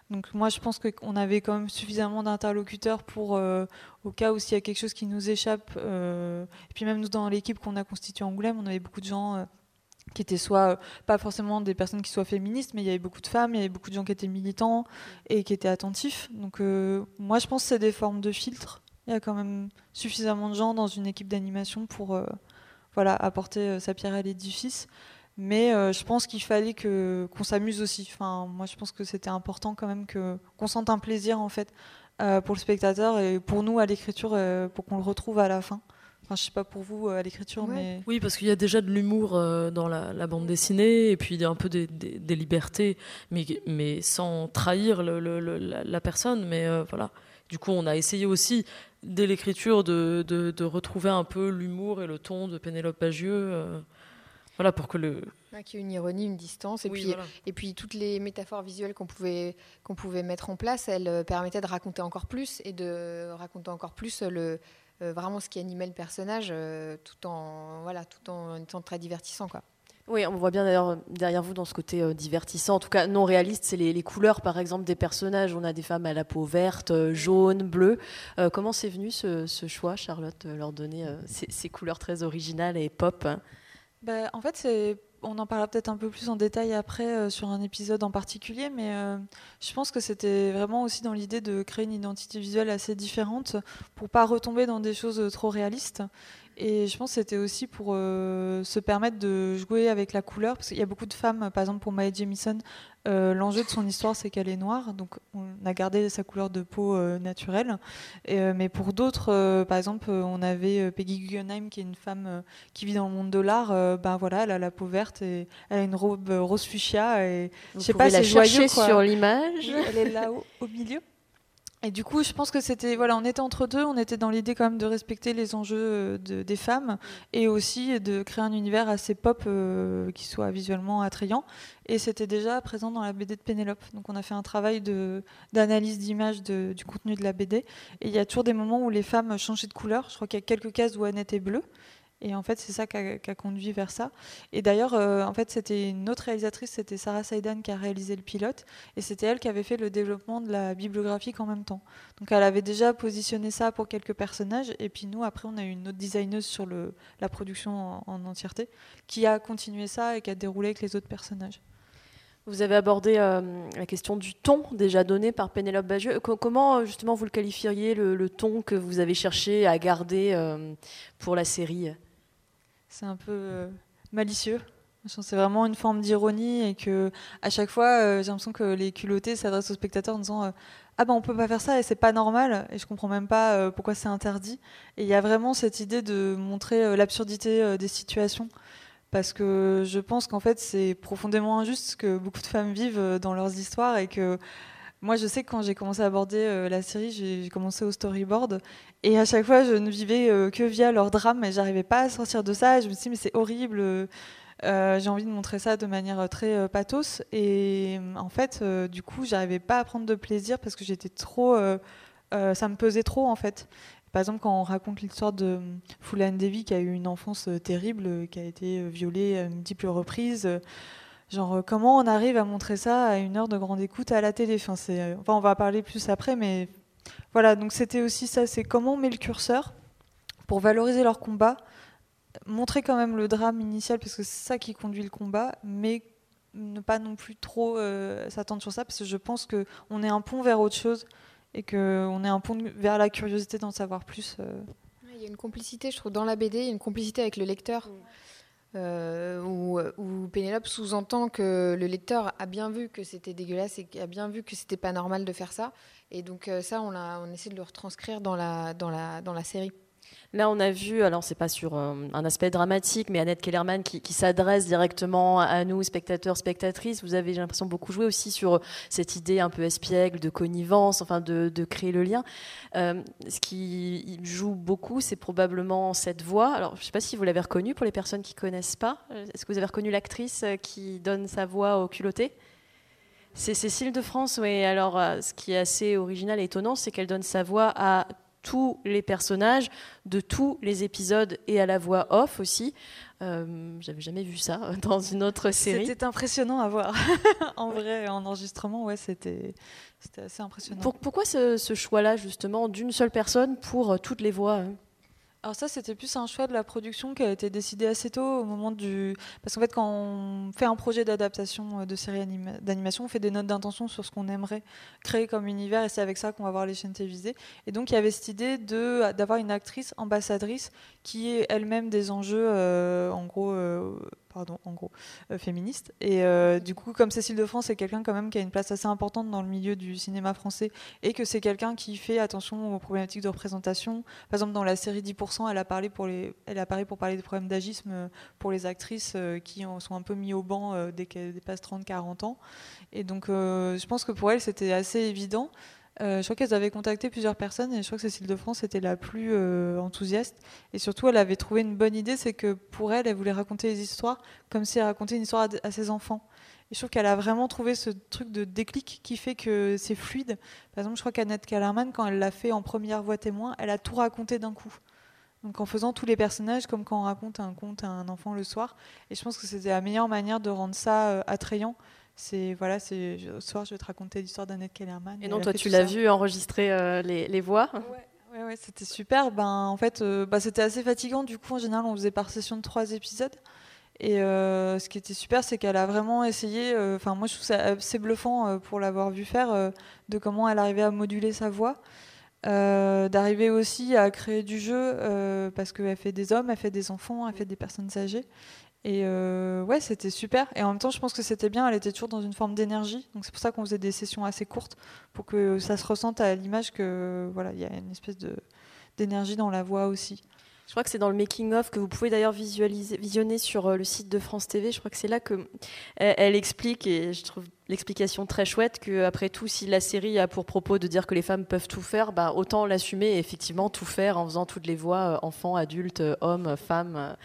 Donc moi, je pense qu'on avait quand même suffisamment d'interlocuteurs pour, euh, au cas où s'il y a quelque chose qui nous échappe. et puis même nous, dans l'équipe qu'on a constituée en Angoulême, on avait beaucoup de gens. Qui étaient soit euh, pas forcément des personnes qui soient féministes, mais il y avait beaucoup de femmes, il y avait beaucoup de gens qui étaient militants et qui étaient attentifs. Donc euh, moi je pense que c'est des formes de filtres. Il y a quand même suffisamment de gens dans une équipe d'animation pour euh, voilà, apporter sa pierre à l'édifice. Mais je pense qu'il fallait que qu'on s'amuse aussi. Enfin, moi je pense que c'était important quand même que qu'on sente un plaisir en fait pour le spectateur et pour nous à l'écriture pour qu'on le retrouve à la fin. Enfin, je sais pas pour vous euh, à l'écriture, Ouais. mais Oui, parce qu'il y a déjà de l'humour euh, dans la, la bande dessinée, et puis un peu des, des- des libertés, mais, mais sans trahir le- le- le- la, la personne. Mais euh, voilà. Du coup, on a essayé aussi, dès l'écriture, de, de- de retrouver un peu l'humour et le ton de Pénélope Bagieux. euh, voilà, pour que le. Ouais, qu'il y ait une ironie, une distance. Et, Oui, puis, voilà. et puis toutes les métaphores visuelles qu'on pouvait, qu'on pouvait mettre en place, elles permettaient de raconter encore plus et de raconter encore plus le, vraiment ce qui animait le personnage euh, tout, en, voilà, tout en étant très divertissant. Quoi. Oui, on voit bien d'ailleurs derrière vous dans ce côté euh, divertissant, en tout cas non réaliste, c'est les, les couleurs par exemple des personnages. On a des femmes à la peau verte, euh, jaune, bleue. Euh, comment c'est venu ce, ce choix, Charlotte, de leur donner euh, ces, ces couleurs très originales et pop hein? Bah, en fait, c'est on en parlera peut-être un peu plus en détail après euh, sur un épisode en particulier, mais euh, je pense que c'était vraiment aussi dans l'idée de créer une identité visuelle assez différente pour pas retomber dans des choses euh, trop réalistes. Et je pense que c'était aussi pour euh, se permettre de jouer avec la couleur, parce qu'il y a beaucoup de femmes, par exemple pour Mae Jemison, euh, l'enjeu de son histoire c'est qu'elle est noire, donc on a gardé sa couleur de peau euh, naturelle. Et, mais pour d'autres, par exemple, on avait Peggy Guggenheim qui est une femme qui vit dans le monde de l'art, ben voilà, elle a la peau verte et elle a une robe rose fuchsia et je sais pas, la c'est joyeux quoi. sur l'image. Elle est là au, au milieu. Et du coup, je pense que c'était voilà, on était entre deux, on était dans l'idée quand même de respecter les enjeux euh, de- des femmes et aussi de créer un univers assez pop euh, qui soit visuellement attrayant. Et c'était déjà présent dans la BD de Pénélope. Donc on a fait un travail d'analyse d'image du contenu de la BD. Et il y a toujours des moments où les femmes changeaient de couleur. Je crois qu'il y a quelques cases où Annette est bleue. Et en fait, c'est ça qui a, conduit vers ça. Et d'ailleurs, euh, en fait, c'était une autre réalisatrice, c'était Sarah Saidan qui a réalisé le pilote. Et c'était elle qui avait fait le développement de la bibliographique en même temps. Donc elle avait déjà positionné ça pour quelques personnages. Et puis nous, après, on a eu une autre designeuse sur la production en, en entièreté qui a continué ça et qui a déroulé avec les autres personnages. Vous avez abordé euh, la question du ton déjà donné par Pénélope Bagieux. Co- comment euh, justement vous le qualifieriez, le, ton que vous avez cherché à garder pour la série? C'est un peu malicieux. C'est vraiment une forme d'ironie et que à chaque fois, j'ai l'impression que les culottés s'adressent aux spectateurs en disant ah ben on peut pas faire ça et c'est pas normal et je comprends même pas pourquoi c'est interdit. Et il y a vraiment cette idée de montrer l'absurdité des situations parce que je pense qu'en fait c'est profondément injuste ce que beaucoup de femmes vivent dans leurs histoires et que moi, je sais que quand j'ai commencé à aborder euh, la série, j'ai commencé au storyboard. Et à chaque fois, je ne vivais euh, que via leur drame. Et j'arrivais pas à sortir de ça. Je me suis dit, mais c'est horrible. Euh, j'ai envie de montrer ça de manière très pathos. Et en fait, du coup, j'arrivais pas à prendre de plaisir parce que j'étais trop. ça me pesait trop, en fait. Par exemple, quand on raconte l'histoire de Fulan Devi, qui a eu une enfance terrible, qui a été violée à multiples reprises. Genre, euh, comment on arrive à montrer ça à une heure de grande écoute à la télé? Enfin, c'est, enfin, on va parler plus après, mais voilà, donc c'était aussi ça, c'est comment on met le curseur pour valoriser leur combat, montrer quand même le drame initial, parce que c'est ça qui conduit le combat, mais ne pas non plus trop euh, s'attendre sur ça, parce que je pense qu'on est un pont vers autre chose, et qu'on est un pont vers la curiosité d'en savoir plus. Euh. Il y a une complicité, je trouve, dans la BD, il y a une complicité avec le lecteur. Mm. Euh, où, Pénélope sous-entend que le lecteur a bien vu que c'était dégueulasse et a bien vu que c'était pas normal de faire ça. Et donc euh, ça, on, on essaie de le retranscrire dans la série. Là, on a vu, alors c'est pas sur euh, un aspect dramatique, mais Annette Kellerman qui, s'adresse directement à nous, spectateurs, spectatrices. Vous avez, j'ai l'impression, beaucoup joué aussi sur cette idée un peu espiègle de connivence, enfin de, créer le lien. Euh, ce qui joue beaucoup, c'est probablement cette voix. Alors, je sais pas si vous l'avez reconnue pour les personnes qui connaissent pas. Est-ce que vous avez reconnu l'actrice qui donne sa voix au culotté? C'est Cécile de France, oui. Alors, euh, ce qui est assez original et étonnant, c'est qu'elle donne sa voix à tous les personnages de tous les épisodes et à la voix off aussi. Euh, J'avais jamais vu ça dans une autre série. C'était impressionnant à voir. en vrai, en enregistrement, ouais, c'était assez impressionnant. pourquoi ce, ce choix-là, justement, d'une seule personne pour euh, toutes les voix hein? Alors ça, c'était plus un choix de la production qui a été décidé assez tôt au moment du... Parce qu'en fait, quand on fait un projet d'adaptation euh, de série d'animation, on fait des notes d'intention sur ce qu'on aimerait créer comme univers et c'est avec ça qu'on va voir les chaînes télévisées. Et donc, il y avait cette idée d'avoir une actrice ambassadrice qui ait elle-même des enjeux, euh, en gros... Euh, pardon, en gros, euh, féministe. Et euh, du coup, comme Cécile de France est quelqu'un quand même qui a une place assez importante dans le milieu du cinéma français et que c'est quelqu'un qui fait attention aux problématiques de représentation. Par exemple, dans la série 10%, elle a parlé pour les, elle apparaît pour parler des problèmes d'agisme euh, pour les actrices qui sont un peu mis au banc dès qu'elles dépassent 30-40 ans. Et donc, je pense que pour elle, c'était assez évident. Euh, je crois qu'elles avaient contacté plusieurs personnes et je crois que Cécile de France était la plus euh, enthousiaste. Et surtout, elle avait trouvé une bonne idée, c'est que pour elle, elle voulait raconter les histoires comme si elle racontait une histoire à, ses enfants. Et je trouve qu'elle a vraiment trouvé ce truc de déclic qui fait que c'est fluide. Par exemple, je crois qu'Annette Kellerman, quand elle l'a fait en première voix témoin, elle a tout raconté d'un coup. Donc en faisant tous les personnages comme quand on raconte un conte à un enfant le soir. Et je pense que c'était la meilleure manière de rendre ça euh, attrayant c'est voilà, c'est ce soir je vais te raconter l'histoire d'Annette Kellerman. Et non, toi tu l'as vu enregistrer euh, les, les, voix. Ouais, ouais, c'était super. Ben en fait, euh, bah, c'était assez fatigant. Du coup, en général, on faisait par session de trois épisodes. Et euh, ce qui était super, c'est qu'elle a vraiment essayé. Enfin, moi, je trouve ça assez bluffant pour l'avoir vu faire, de comment elle arrivait à moduler sa voix. d'arriver aussi à créer du jeu parce qu'elle fait des hommes, elle fait des enfants, elle fait des personnes âgées et euh, ouais, c'était super. Et en même temps, je pense que c'était bien. Elle était toujours dans une forme d'énergie. Donc c'est pour ça qu'on faisait des sessions assez courtes pour que ça se ressente à l'image que voilà, il y a une espèce de d'énergie dans la voix aussi. Je crois que c'est dans le making of que vous pouvez d'ailleurs visionner sur euh, le site de France TV. Je crois que c'est là que elle, explique et je trouve l'explication très chouette que après tout, si la série a pour propos de dire que les femmes peuvent tout faire, bah, autant l'assumer et effectivement tout faire en faisant toutes les voix, euh, enfants, adultes, hommes, femmes.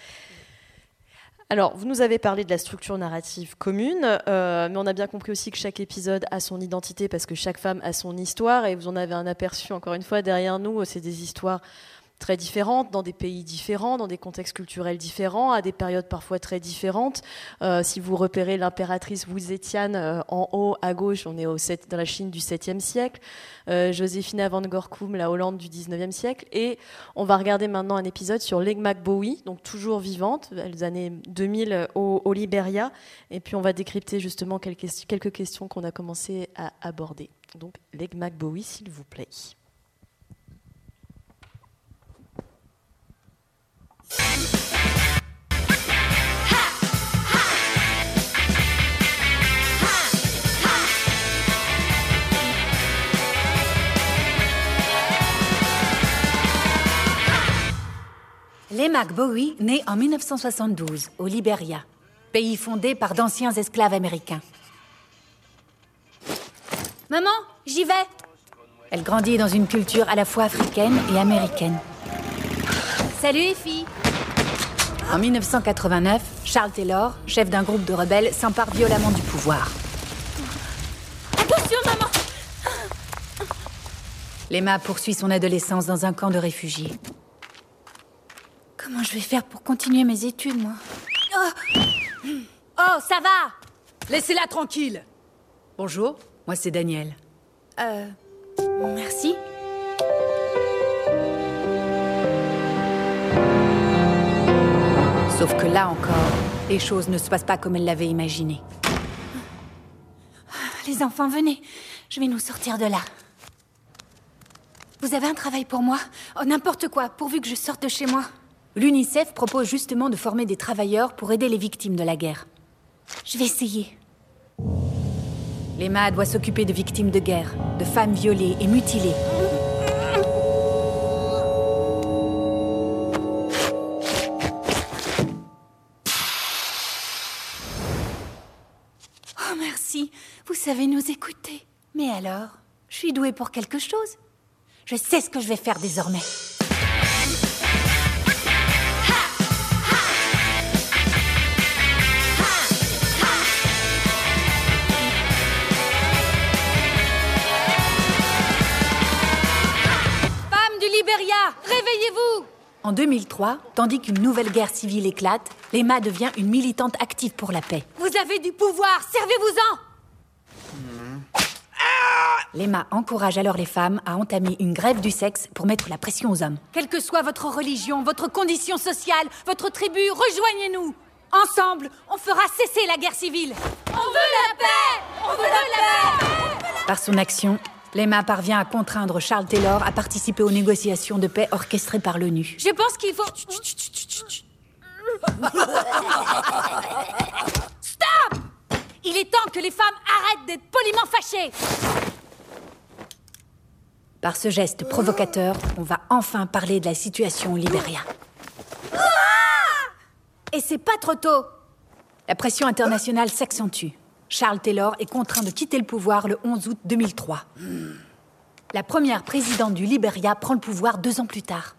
Alors, vous nous avez parlé de la structure narrative commune, euh, mais on a bien compris aussi que chaque épisode a son identité parce que chaque femme a son histoire, et vous en avez un aperçu encore une fois derrière nous, c'est des histoires très différentes, dans des pays différents, dans des contextes culturels différents, à des périodes parfois très différentes. Euh, si vous repérez l'impératrice Wu Zetian euh, en haut à gauche, on est au 7, dans la Chine du 7e siècle, euh, Joséphine van Gorkum, la Hollande du 19e siècle, et on va regarder maintenant un épisode sur Legmac Bowie, donc toujours vivante, les années 2000 au, au Liberia, et puis on va décrypter justement quelques, quelques questions qu'on a commencé à aborder. Donc Legmac Bowie, s'il vous plaît. Mac Bowie, naît en 1972 au Liberia, pays fondé par d'anciens esclaves américains. Maman, j'y vais. Elle grandit dans une culture à la fois africaine et américaine. Salut les en 1989, Charles Taylor, chef d'un groupe de rebelles, s'empare violemment du pouvoir. Attention, maman Lema poursuit son adolescence dans un camp de réfugiés. Comment je vais faire pour continuer mes études, moi? Oh, oh ça va Laissez-la tranquille. Bonjour, moi c'est Daniel. Euh. Merci. Sauf que là encore, les choses ne se passent pas comme elle l'avait imaginé. Les enfants, venez. Je vais nous sortir de là. Vous avez un travail pour moi Oh, n'importe quoi, pourvu que je sorte de chez moi. L'UNICEF propose justement de former des travailleurs pour aider les victimes de la guerre. Je vais essayer. Lema doit s'occuper de victimes de guerre, de femmes violées et mutilées. Savez nous écouter. Mais alors, je suis douée pour quelque chose. Je sais ce que je vais faire désormais. Femmes du Libéria, réveillez-vous En 2003, tandis qu'une nouvelle guerre civile éclate, Lema devient une militante active pour la paix. Vous avez du pouvoir, servez-vous-en Lema encourage alors les femmes à entamer une grève du sexe pour mettre la pression aux hommes. Quelle que soit votre religion, votre condition sociale, votre tribu, rejoignez-nous Ensemble, on fera cesser la guerre civile On veut la paix On veut la paix Par son action, Lema parvient à contraindre Charles Taylor à participer aux négociations de paix orchestrées par l'ONU. Je pense qu'il faut... Il est temps que les femmes arrêtent d'être poliment fâchées Par ce geste provocateur, on va enfin parler de la situation au Libéria. Et c'est pas trop tôt La pression internationale s'accentue. Charles Taylor est contraint de quitter le pouvoir le 11 août 2003. La première présidente du Libéria prend le pouvoir deux ans plus tard.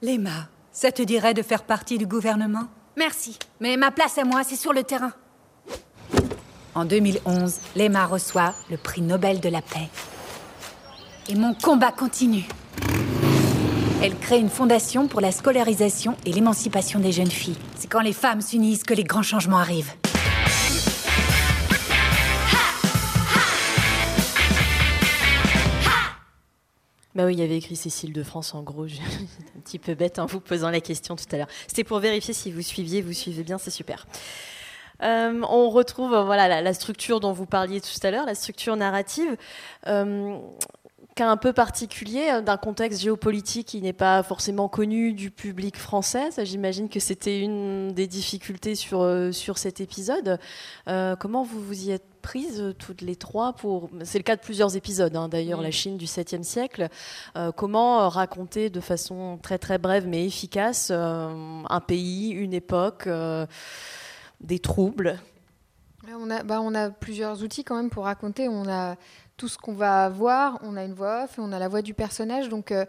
Lema, ça te dirait de faire partie du gouvernement? Merci, mais ma place à moi, c'est sur le terrain. En 2011, Lema reçoit le prix Nobel de la paix. Et mon combat continue. Elle crée une fondation pour la scolarisation et l'émancipation des jeunes filles. C'est quand les femmes s'unissent que les grands changements arrivent. Bah oui, il y avait écrit Cécile de France en gros. J'étais un petit peu bête en vous posant la question tout à l'heure. C'était pour vérifier si vous suiviez, vous suivez bien, c'est super. Euh, on retrouve euh, voilà la, la, structure dont vous parliez tout à l'heure, la structure narrative. Euh, un peu particulier d'un contexte géopolitique qui n'est pas forcément connu du public français. J'imagine que c'était une des difficultés sur, sur cet épisode. Euh, comment vous vous y êtes prises toutes les trois pour C'est le cas de plusieurs épisodes, hein, d'ailleurs, mmh. la Chine du 7e siècle. Euh, comment raconter de façon très très brève mais efficace euh, un pays, une époque, des troubles on a, bah, on a plusieurs outils quand même pour raconter. On a tout ce qu'on va voir, on a une voix off on a la voix du personnage. Donc, euh,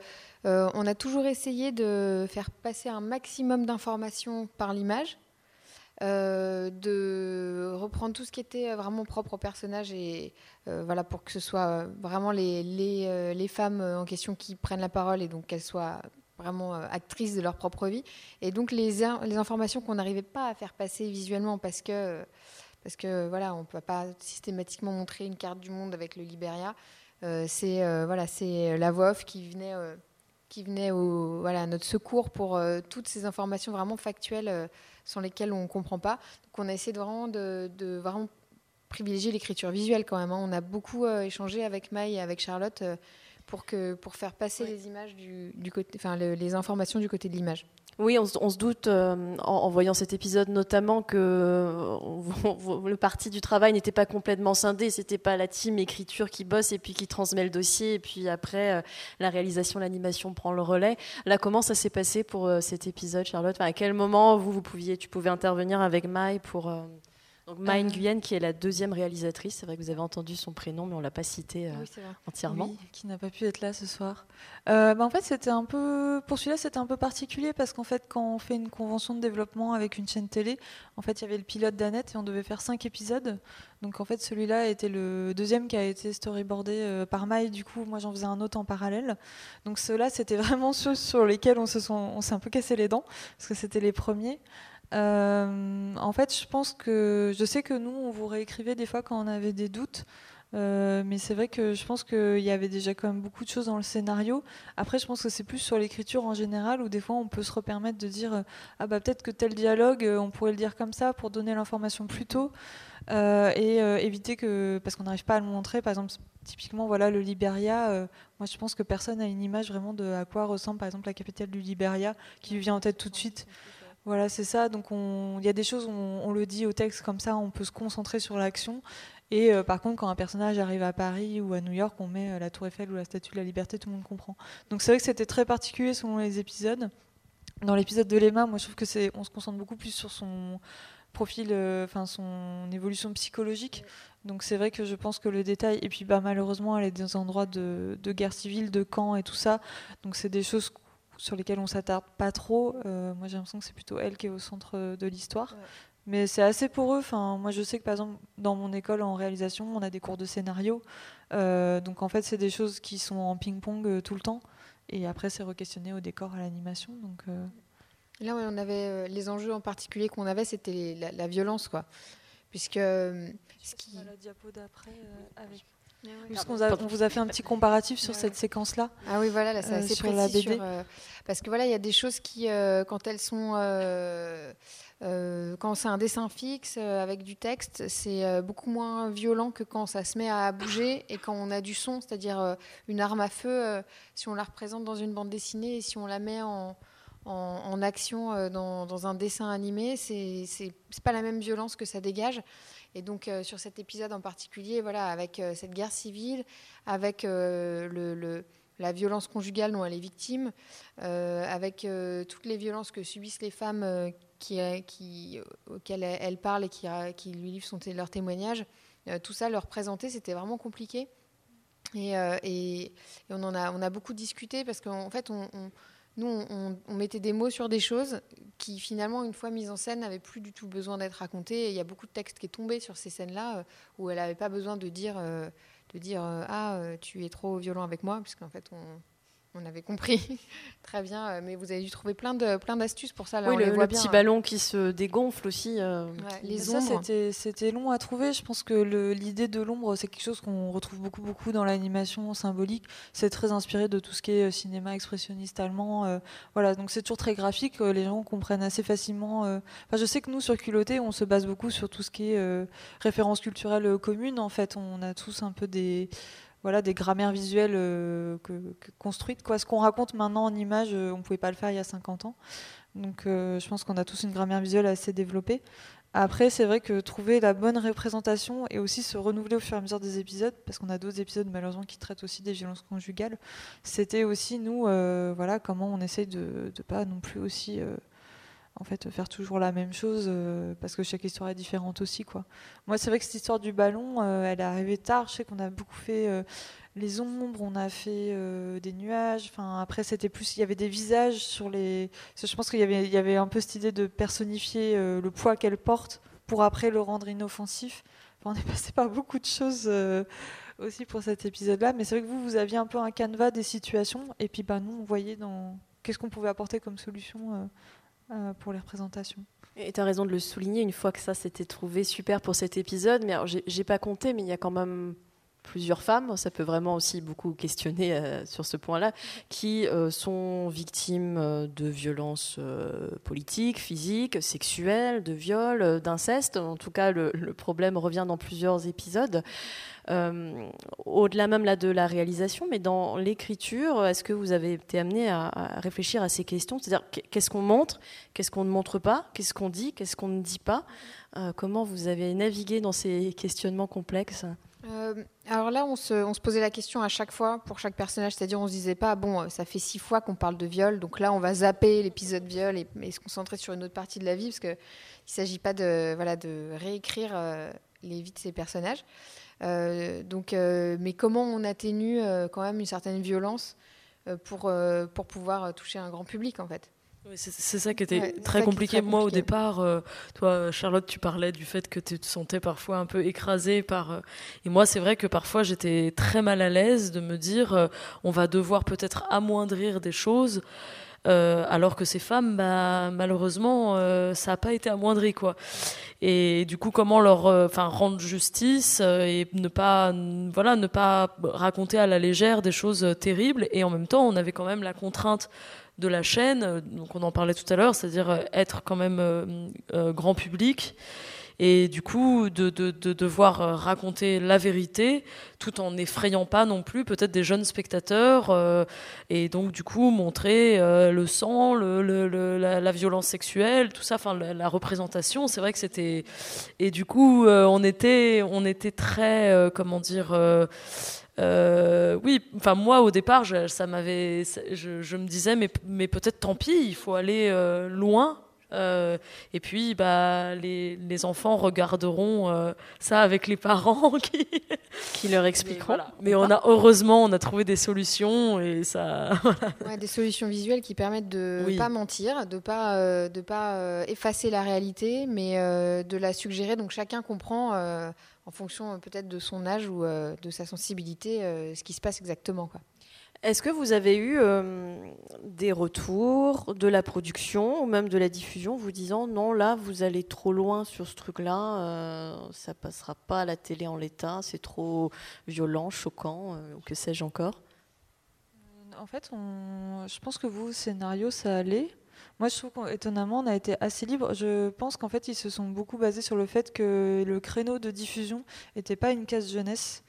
euh, on a toujours essayé de faire passer un maximum d'informations par l'image, euh, de reprendre tout ce qui était vraiment propre au personnage et voilà pour que ce soit vraiment les, femmes en question qui prennent la parole et donc qu'elles soient vraiment actrices de leur propre vie. Et donc, les, informations qu'on n'arrivait pas à faire passer visuellement parce que parce que voilà, on ne peut pas systématiquement montrer une carte du monde avec le Libéria. Euh, c'est euh, voilà, la voix off qui venait, euh, qui venait au, voilà, à notre secours pour euh, toutes ces informations vraiment factuelles euh, sans lesquelles on ne comprend pas. Donc on a essayé de vraiment, de, de vraiment privilégier l'écriture visuelle quand même. Hein. On a beaucoup échangé avec Maï et avec Charlotte pour, que, pour faire passer oui. les images du, du côté, enfin le, les informations du côté de l'image. Oui, on, se doute euh, en, voyant cet épisode notamment que euh, le parti du travail n'était pas complètement scindé. C'était pas la team écriture qui bosse et puis qui transmet le dossier et puis après euh, la réalisation, l'animation prend le relais. Là, comment ça s'est passé pour cet épisode, Charlotte? À quel moment vous, vous pouviez, tu pouvais intervenir avec Mai pour donc Maïn Guyenne, qui est la deuxième réalisatrice, c'est vrai que vous avez entendu son prénom, mais on l'a pas cité euh, entièrement. Oui, qui n'a pas pu être là ce soir. Euh, bah, en fait, c'était un peu pour celui-là, c'était un peu particulier parce qu'en fait, quand on fait une convention de développement avec une chaîne télé, en fait, il y avait le pilote d'Annette et on devait faire cinq épisodes. Donc en fait, celui-là était le deuxième qui a été storyboardé euh, par Maï. Du coup, moi, j'en faisais un autre en parallèle. Donc ceux-là, c'était vraiment ceux sur lesquels on s'est un peu cassé les dents parce que c'était les premiers. Euh, en fait, je pense que je sais que nous, on vous réécrivait des fois quand on avait des doutes. Euh, mais c'est vrai que je pense qu'il y avait déjà quand même beaucoup de choses dans le scénario. Après, je pense que c'est plus sur l'écriture en général où des fois on peut se repermettre de dire ah bah peut-être que tel dialogue on pourrait le dire comme ça pour donner l'information plus tôt euh, et éviter que parce qu'on n'arrive pas à le montrer. Par exemple, typiquement voilà le Liberia. moi, je pense que personne n'a une image vraiment de à quoi ressemble par exemple la capitale du Liberia qui lui vient en tête tout de suite. Voilà, c'est ça. Donc il y a des choses, on, le dit au texte comme ça, on peut se concentrer sur l'action. Et euh, par contre, quand un personnage arrive à Paris ou à New York, on met euh, la Tour Eiffel ou la Statue de la Liberté, tout le monde comprend. Donc c'est vrai que c'était très particulier selon les épisodes. Dans l'épisode de Lema, moi je trouve que c'est, on se concentre beaucoup plus sur son profil, euh, enfin son évolution psychologique. Donc c'est vrai que je pense que le détail, et puis bah malheureusement elle est dans un endroit de, de guerre civile, de camp et tout ça. Donc c'est des choses sur lesquelles on s'attarde pas trop. Euh, moi, j'ai l'impression que c'est plutôt elle qui est au centre de l'histoire. Mais c'est assez pour eux. Enfin, moi, je sais que par exemple, dans mon école en réalisation, on a des cours de scénario. Euh, donc en fait, c'est des choses qui sont en ping-pong euh, tout le temps. Et après, c'est re-questionné au décor, à l'animation. Donc là, on avait les enjeux en particulier qu'on avait, c'était la, violence, quoi. Puisque ce qui... la diapo d'après avec ah on vous a fait un petit comparatif sur cette séquence-là. Ah oui, voilà, là, c'est euh, assez sur la BD. Euh, parce que voilà, il y a des choses qui, euh, quand elles sont, quand c'est un dessin fixe avec du texte, c'est beaucoup moins violent que quand ça se met à bouger et quand on a du son, c'est-à-dire une arme à feu. si on la représente dans une bande dessinée et si on la met en, en, action dans, dans, un dessin animé, c'est pas la même violence que ça dégage. Et donc euh, sur cet épisode en particulier, voilà, avec euh, cette guerre civile, avec euh, la violence conjugale dont elle est victime, avec toutes les violences que subissent les femmes qui, auxquelles elle parle et qui, lui livrent leur témoignage, tout ça, leur présenter, c'était vraiment compliqué. Et, et, on en a, on a beaucoup discuté parce qu'en fait, on nous, on, mettait des mots sur des choses qui, finalement, une fois mises en scène, n'avaient plus du tout besoin d'être racontées. il y a beaucoup de textes qui est tombé sur ces scènes-là euh, où elle n'avait pas besoin de dire, euh, de dire euh, Ah, tu es trop violent avec moi, puisqu'en fait, on, on avait compris. Très bien, euh, mais vous avez dû trouver plein de plein d'astuces pour ça. Là, oui, le, petit hein. ballon qui se dégonfle aussi. Euh, les ombres. C'était long à trouver. Je pense que l'idée de l'ombre, c'est quelque chose qu'on retrouve beaucoup beaucoup dans l'animation symbolique. C'est très inspiré de tout ce qui est euh, cinéma expressionniste allemand. voilà, donc c'est toujours très graphique. les gens comprennent assez facilement. Enfin, je sais que nous sur Culotté, on se base beaucoup sur tout ce qui est références culturelles communes. En fait, on a tous un peu des voilà, des grammaires visuelles euh, construites. Quoi. Ce qu'on raconte maintenant en images, euh, on ne pouvait pas le faire il y a 50 ans. Donc euh, je pense qu'on a tous une grammaire visuelle assez développée. Après, c'est vrai que trouver la bonne représentation et aussi se renouveler au fur et à mesure des épisodes, parce qu'on a d'autres épisodes malheureusement qui traitent aussi des violences conjugales, c'était aussi nous, voilà, comment on essaye de ne pas non plus aussi en fait faire toujours la même chose euh, parce que chaque histoire est différente aussi quoi. Moi c'est vrai que cette histoire du ballon euh, elle est arrivée tard, je sais qu'on a beaucoup fait euh, les ombres, on a fait des nuages, enfin après c'était plus il y avait des visages sur les je pense qu'il y avait il y avait un peu cette idée de personnifier le poids qu'elle porte pour après le rendre inoffensif. on est passé par beaucoup de choses aussi pour cet épisode là, mais c'est vrai que vous vous aviez un peu un canevas des situations et puis bah nous on voyait dans qu'est-ce qu'on pouvait apporter comme solution pour les représentations. Et tu as raison de le souligner, une fois que ça s'était trouvé super pour cet épisode, mais j'ai pas compté, mais il y a quand même plusieurs femmes, ça peut vraiment aussi beaucoup questionner euh, sur ce point-là, qui euh, sont victimes euh, de violences politiques, physiques, sexuelles, de viols, d'inceste. En tout cas, le, problème revient dans plusieurs épisodes. Au-delà même là de la réalisation, mais dans l'écriture, est-ce que vous avez été amené à, à réfléchir à ces questions? C'est-à-dire qu'est-ce qu'on montre, qu'est-ce qu'on ne montre pas, qu'est-ce qu'on dit, qu'est-ce qu'on ne dit pas? Comment vous avez navigué dans ces questionnements complexes? Euh, alors là, on se, posait la question à chaque fois pour chaque personnage, c'est-à-dire on se disait pas bon, ça fait six fois qu'on parle de viol, donc là on va zapper l'épisode viol et, se concentrer sur une autre partie de la vie parce qu'il ne s'agit pas de voilà de réécrire euh, les vies de ces personnages. Euh, donc, mais comment on atténue quand même une certaine violence pour pour pouvoir toucher un grand public en fait? C'est ça qui était très, compliqué. Moi, au départ, euh, toi, Charlotte, tu parlais du fait que tu te sentais parfois un peu écrasée par. Euh, et moi, c'est vrai que parfois, j'étais très mal à l'aise de me dire euh, on va devoir peut-être amoindrir des choses. alors que ces femmes, bah, malheureusement, ça n'a pas été amoindri, quoi. Et du coup, comment leur, enfin, rendre justice et ne pas, voilà, ne pas raconter à la légère des choses terribles. Et en même temps, on avait quand même la contrainte de la chaîne, euh, donc on en parlait tout à l'heure, c'est-à-dire euh, être quand même euh, grand public et du coup de, devoir raconter la vérité tout en n'effrayant pas non plus peut-être des jeunes spectateurs et donc du coup montrer le sang, le, la, violence sexuelle, tout ça, enfin la, représentation, c'est vrai que c'était et du coup on était on était très comment dire euh, oui, enfin moi au départ, je, ça m'avait, je, me disais mais, mais peut-être tant pis, il faut aller euh, loin. Euh, et puis, bah, les, les enfants regarderont ça avec les parents qui, qui leur expliqueront. Mais, on a heureusement, on a trouvé des solutions et ça. des solutions visuelles qui permettent de ne pas mentir, de pas de pas effacer la réalité, mais de la suggérer. Donc chacun comprend en fonction euh, peut-être de son âge ou euh, de sa sensibilité, euh, ce qui se passe exactement. Quoi. Est-ce que vous avez eu des retours de la production ou même de la diffusion vous disant non, là, vous allez trop loin sur ce truc-là, ça passera pas à la télé en l'état, c'est trop violent, choquant, ou que sais-je encore? En fait, je pense que vous, scénario, ça allait. Moi, je trouve qu'étonnamment, on a été assez libre. Je pense qu'en fait, ils se sont beaucoup basés sur le fait que le créneau de diffusion n'était pas une case jeunesse.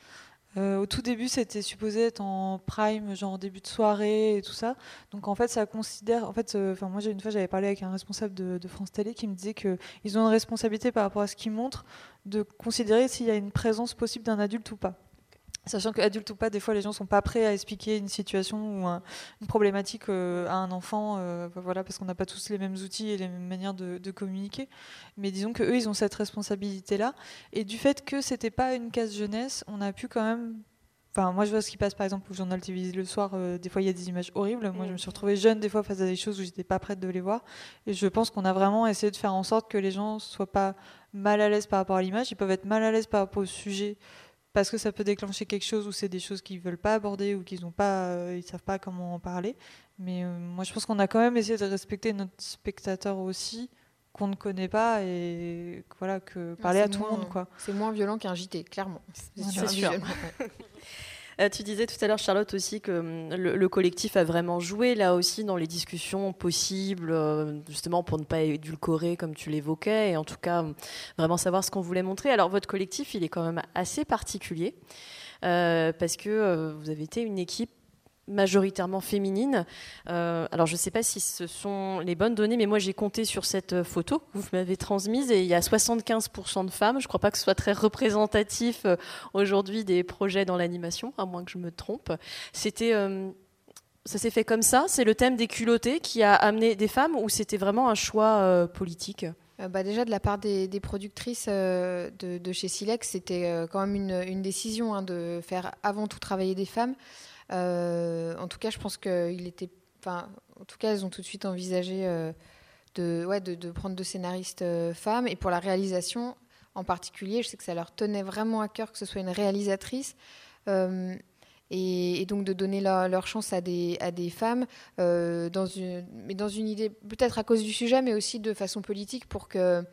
Euh, au tout début, c'était supposé être en prime, genre début de soirée et tout ça. Donc en fait, ça considère. En fait, euh, moi, une fois, j'avais parlé avec un responsable de, de France Télé qui me disait qu'ils ont une responsabilité par rapport à ce qu'ils montrent de considérer s'il y a une présence possible d'un adulte ou pas. Sachant qu'adulte ou pas, des fois les gens sont pas prêts à expliquer une situation ou une problématique euh, à un enfant, euh, voilà, parce qu'on n'a pas tous les mêmes outils et les mêmes manières de, communiquer. Mais disons que eux, ils ont cette responsabilité-là. Et du fait que c'était pas une case jeunesse, on a pu quand même. Enfin, moi, je vois ce qui passe par exemple au journal télévisé le soir. Euh, des fois, il y a des images horribles. Moi, je me suis retrouvée jeune des fois face à des choses où j'étais pas prête de les voir. Et je pense qu'on a vraiment essayé de faire en sorte que les gens soient pas mal à l'aise par rapport à l'image. Ils peuvent être mal à l'aise par rapport au sujet parce que ça peut déclencher quelque chose ou c'est des choses qu'ils veulent pas aborder ou qu'ils ont pas, euh, ils savent pas comment en parler. Mais euh, moi, je pense qu'on a quand même essayé de respecter notre spectateur aussi qu'on ne connaît pas et voilà que parler à tout le monde quoi. C'est moins violent qu'un JT, clairement. C'est sûr. Euh, tu disais tout à l'heure, Charlotte, aussi que hum, le, collectif a vraiment joué là aussi dans les discussions possibles, euh, justement pour ne pas édulcorer comme tu l'évoquais, et en tout cas hum, vraiment savoir ce qu'on voulait montrer. Alors votre collectif, il est quand même assez particulier. Euh, parce que vous avez été une équipe majoritairement féminine. Euh, alors je ne sais pas si ce sont les bonnes données, mais moi j'ai compté sur cette photo que vous m'avez transmise et il y a 75% de femmes. Je ne crois pas que ce soit très représentatif euh, aujourd'hui des projets dans l'animation, à moins que je me trompe. C'était euh, ça s'est fait comme ça? C'est le thème des culottés qui a amené des femmes ou c'était vraiment un choix politique? Bah déjà de la part des, productrices de, chez Silex, c'était quand même une, décision hein, de faire avant tout travailler des femmes. Euh, en tout cas, je pense qu'il était. En tout cas, elles ont tout de suite envisagé euh, de, prendre deux scénaristes euh, femmes. Et pour la réalisation en particulier, je sais que ça leur tenait vraiment à cœur que ce soit une réalisatrice. Et, donc de donner leur, chance à des, femmes, mais dans une idée, peut-être à cause du sujet, mais aussi de façon politique, pour que,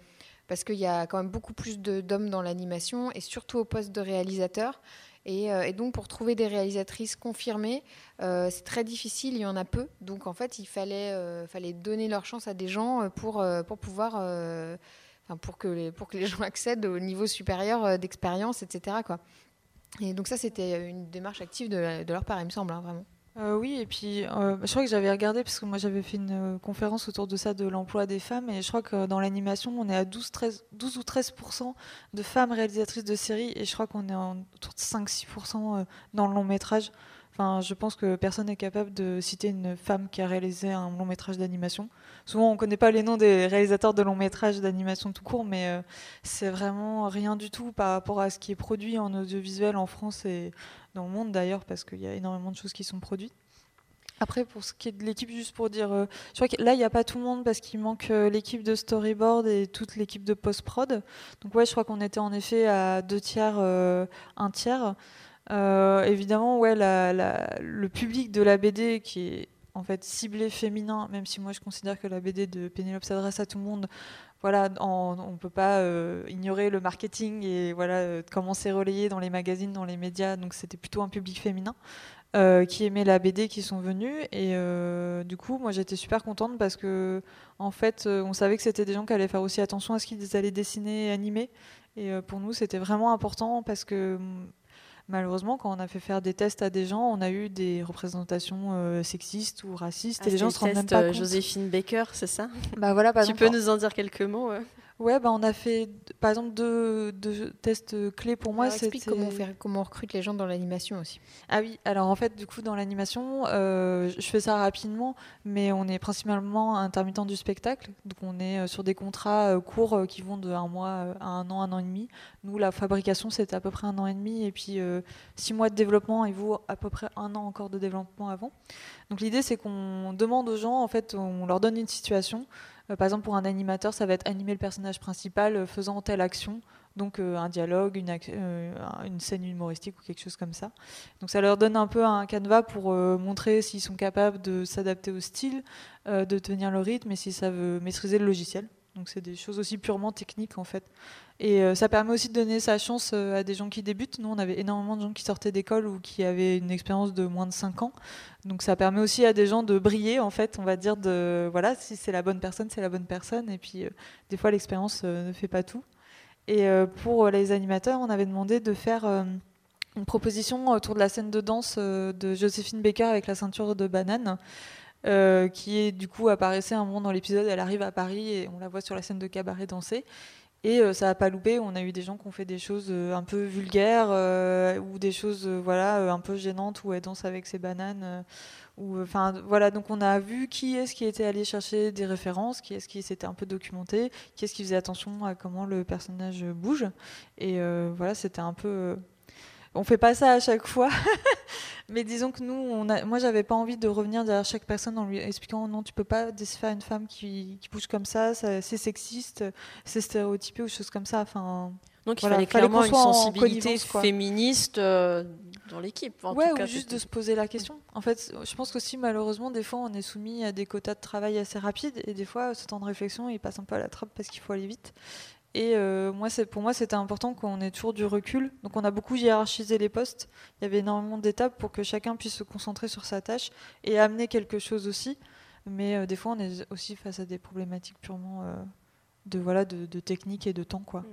parce qu'il y a quand même beaucoup plus d'hommes dans l'animation, et surtout au poste de réalisateur. Et, euh, et donc, pour trouver des réalisatrices confirmées, euh, c'est très difficile, il y en a peu. Donc, en fait, il fallait, euh, donner leur chance à des gens pour, pour pouvoir. euh, pour, que les, pour que les gens accèdent au niveau supérieur d'expérience, etc. Et donc, ça, c'était une démarche active de, de leur part, il me semble, hein, vraiment. Euh, oui, et puis euh, je crois que j'avais regardé, parce que moi j'avais fait une euh, conférence autour de ça, de l'emploi des femmes, et je crois que dans l'animation, on est à 12, 13, 12 ou 13% de femmes réalisatrices de séries, et je crois qu'on est en, autour de 5-6% dans le long métrage. Je pense que personne n'est capable de citer une femme qui a réalisé un long métrage d'animation. Souvent, on ne connaît pas les noms des réalisateurs de long métrage d'animation tout court, mais euh, c'est vraiment rien du tout par rapport à ce qui est produit en audiovisuel en France et dans le monde d'ailleurs, parce qu'il y a énormément de choses qui sont produites. Après, pour ce qui est de l'équipe, juste pour dire, euh, je crois que là, il n'y a pas tout le monde parce qu'il manque euh, l'équipe de storyboard et toute l'équipe de post-prod. Donc, ouais, je crois qu'on était en effet à deux tiers, un tiers. Euh, évidemment, ouais, le public de la BD qui est en fait ciblé féminin, même si moi je considère que la BD de Pénélope s'adresse à tout le monde. Voilà, on ne peut pas euh, ignorer le marketing et voilà euh, comment c'est relayé dans les magazines, dans les médias. Donc c'était plutôt un public féminin euh, qui aimait la BD, qui sont venus. Et du coup, moi j'étais super contente parce que en fait, on savait que c'était des gens qui allaient faire aussi attention à ce qu'ils allaient dessiner et animer. Et pour nous, c'était vraiment important parce que malheureusement, quand on a fait faire des tests à des gens, on a eu des représentations euh, sexistes ou racistes. et les gens se rendent même pas compte. euh, Joséphine Baker, c'est ça? Bah voilà, par Tu exemple, peux nous en dire quelques mots ouais Ouais, bah on a fait par exemple deux, deux tests clés pour moi. Alors, explique comment on, fait, comment on recrute les gens dans l'animation aussi. Ah oui, alors en fait, du coup, dans l'animation, euh, je fais ça rapidement, mais on est principalement intermittent du spectacle. Donc on est euh, sur des contrats euh, courts qui vont de un mois à un an, un an et demi. Nous, la fabrication, c'était à peu près un an et demi, et puis euh, six mois de développement, et vous, à peu près un an encore de développement avant. Donc l'idée, c'est qu'on demande aux gens, en fait, on leur donne une situation. Euh, par exemple, pour un animateur, ça va être animer le personnage principal euh, faisant telle action. Donc euh, un dialogue, une, scène humoristique ou quelque chose comme ça. Donc ça leur donne un peu un canevas pour montrer s'ils sont capables de s'adapter au style, de tenir le rythme et s'ils savent maîtriser le logiciel. Donc c'est des choses aussi purement techniques en fait. Et euh, ça permet aussi de donner sa chance euh, à des gens qui débutent. Nous, on avait énormément de gens qui sortaient d'école ou qui avaient une expérience de moins de 5 ans. Donc ça permet aussi à des gens de briller en fait, on va dire de voilà, si c'est la bonne personne, c'est la bonne personne et puis euh, des fois l'expérience ne fait pas tout. Et pour les animateurs, on avait demandé de faire une proposition autour de la scène de danse de Joséphine Baker avec la ceinture de banane, qui est du coup apparaissait un moment dans l'épisode. Elle arrive à Paris et on la voit sur la scène de cabaret danser. Et euh, ça n'a pas loupé. On a eu des gens qui ont fait des choses euh, un peu vulgaires euh, ou des choses voilà un peu gênantes où elle danse avec ses bananes. enfin voilà. Donc on a vu qui est-ce qui était allé chercher des références, qui est-ce qui s'était un peu documenté, qui est-ce qui faisait attention à comment le personnage bouge. Et voilà, c'était un peu. On fait pas ça à chaque fois, mais disons que nous, on a, moi, j'avais pas envie de revenir derrière chaque personne en lui expliquant non, tu peux pas faire une femme qui, qui bouge comme ça, ça c'est sexiste, c'est stéréotypé ou choses comme ça. Enfin, Donc il Voilà, fallait clairement une sensibilité féministe euh, dans l'équipe. Ouais, ou juste de se poser la question. En fait, je pense qu'aussi, malheureusement, des fois, on est soumis à des quotas de travail assez rapides et des fois, ce temps de réflexion, il passe un peu à la trappe parce qu'il faut aller vite. Et euh, moi, pour moi, c'était important qu'on ait toujours du recul. Donc, on a beaucoup hiérarchisé les postes. Il y avait énormément d'étapes pour que chacun puisse se concentrer sur sa tâche et amener quelque chose aussi. Mais euh, des fois, on est aussi face à des problématiques purement euh, de voilà de, de technique et de temps, quoi.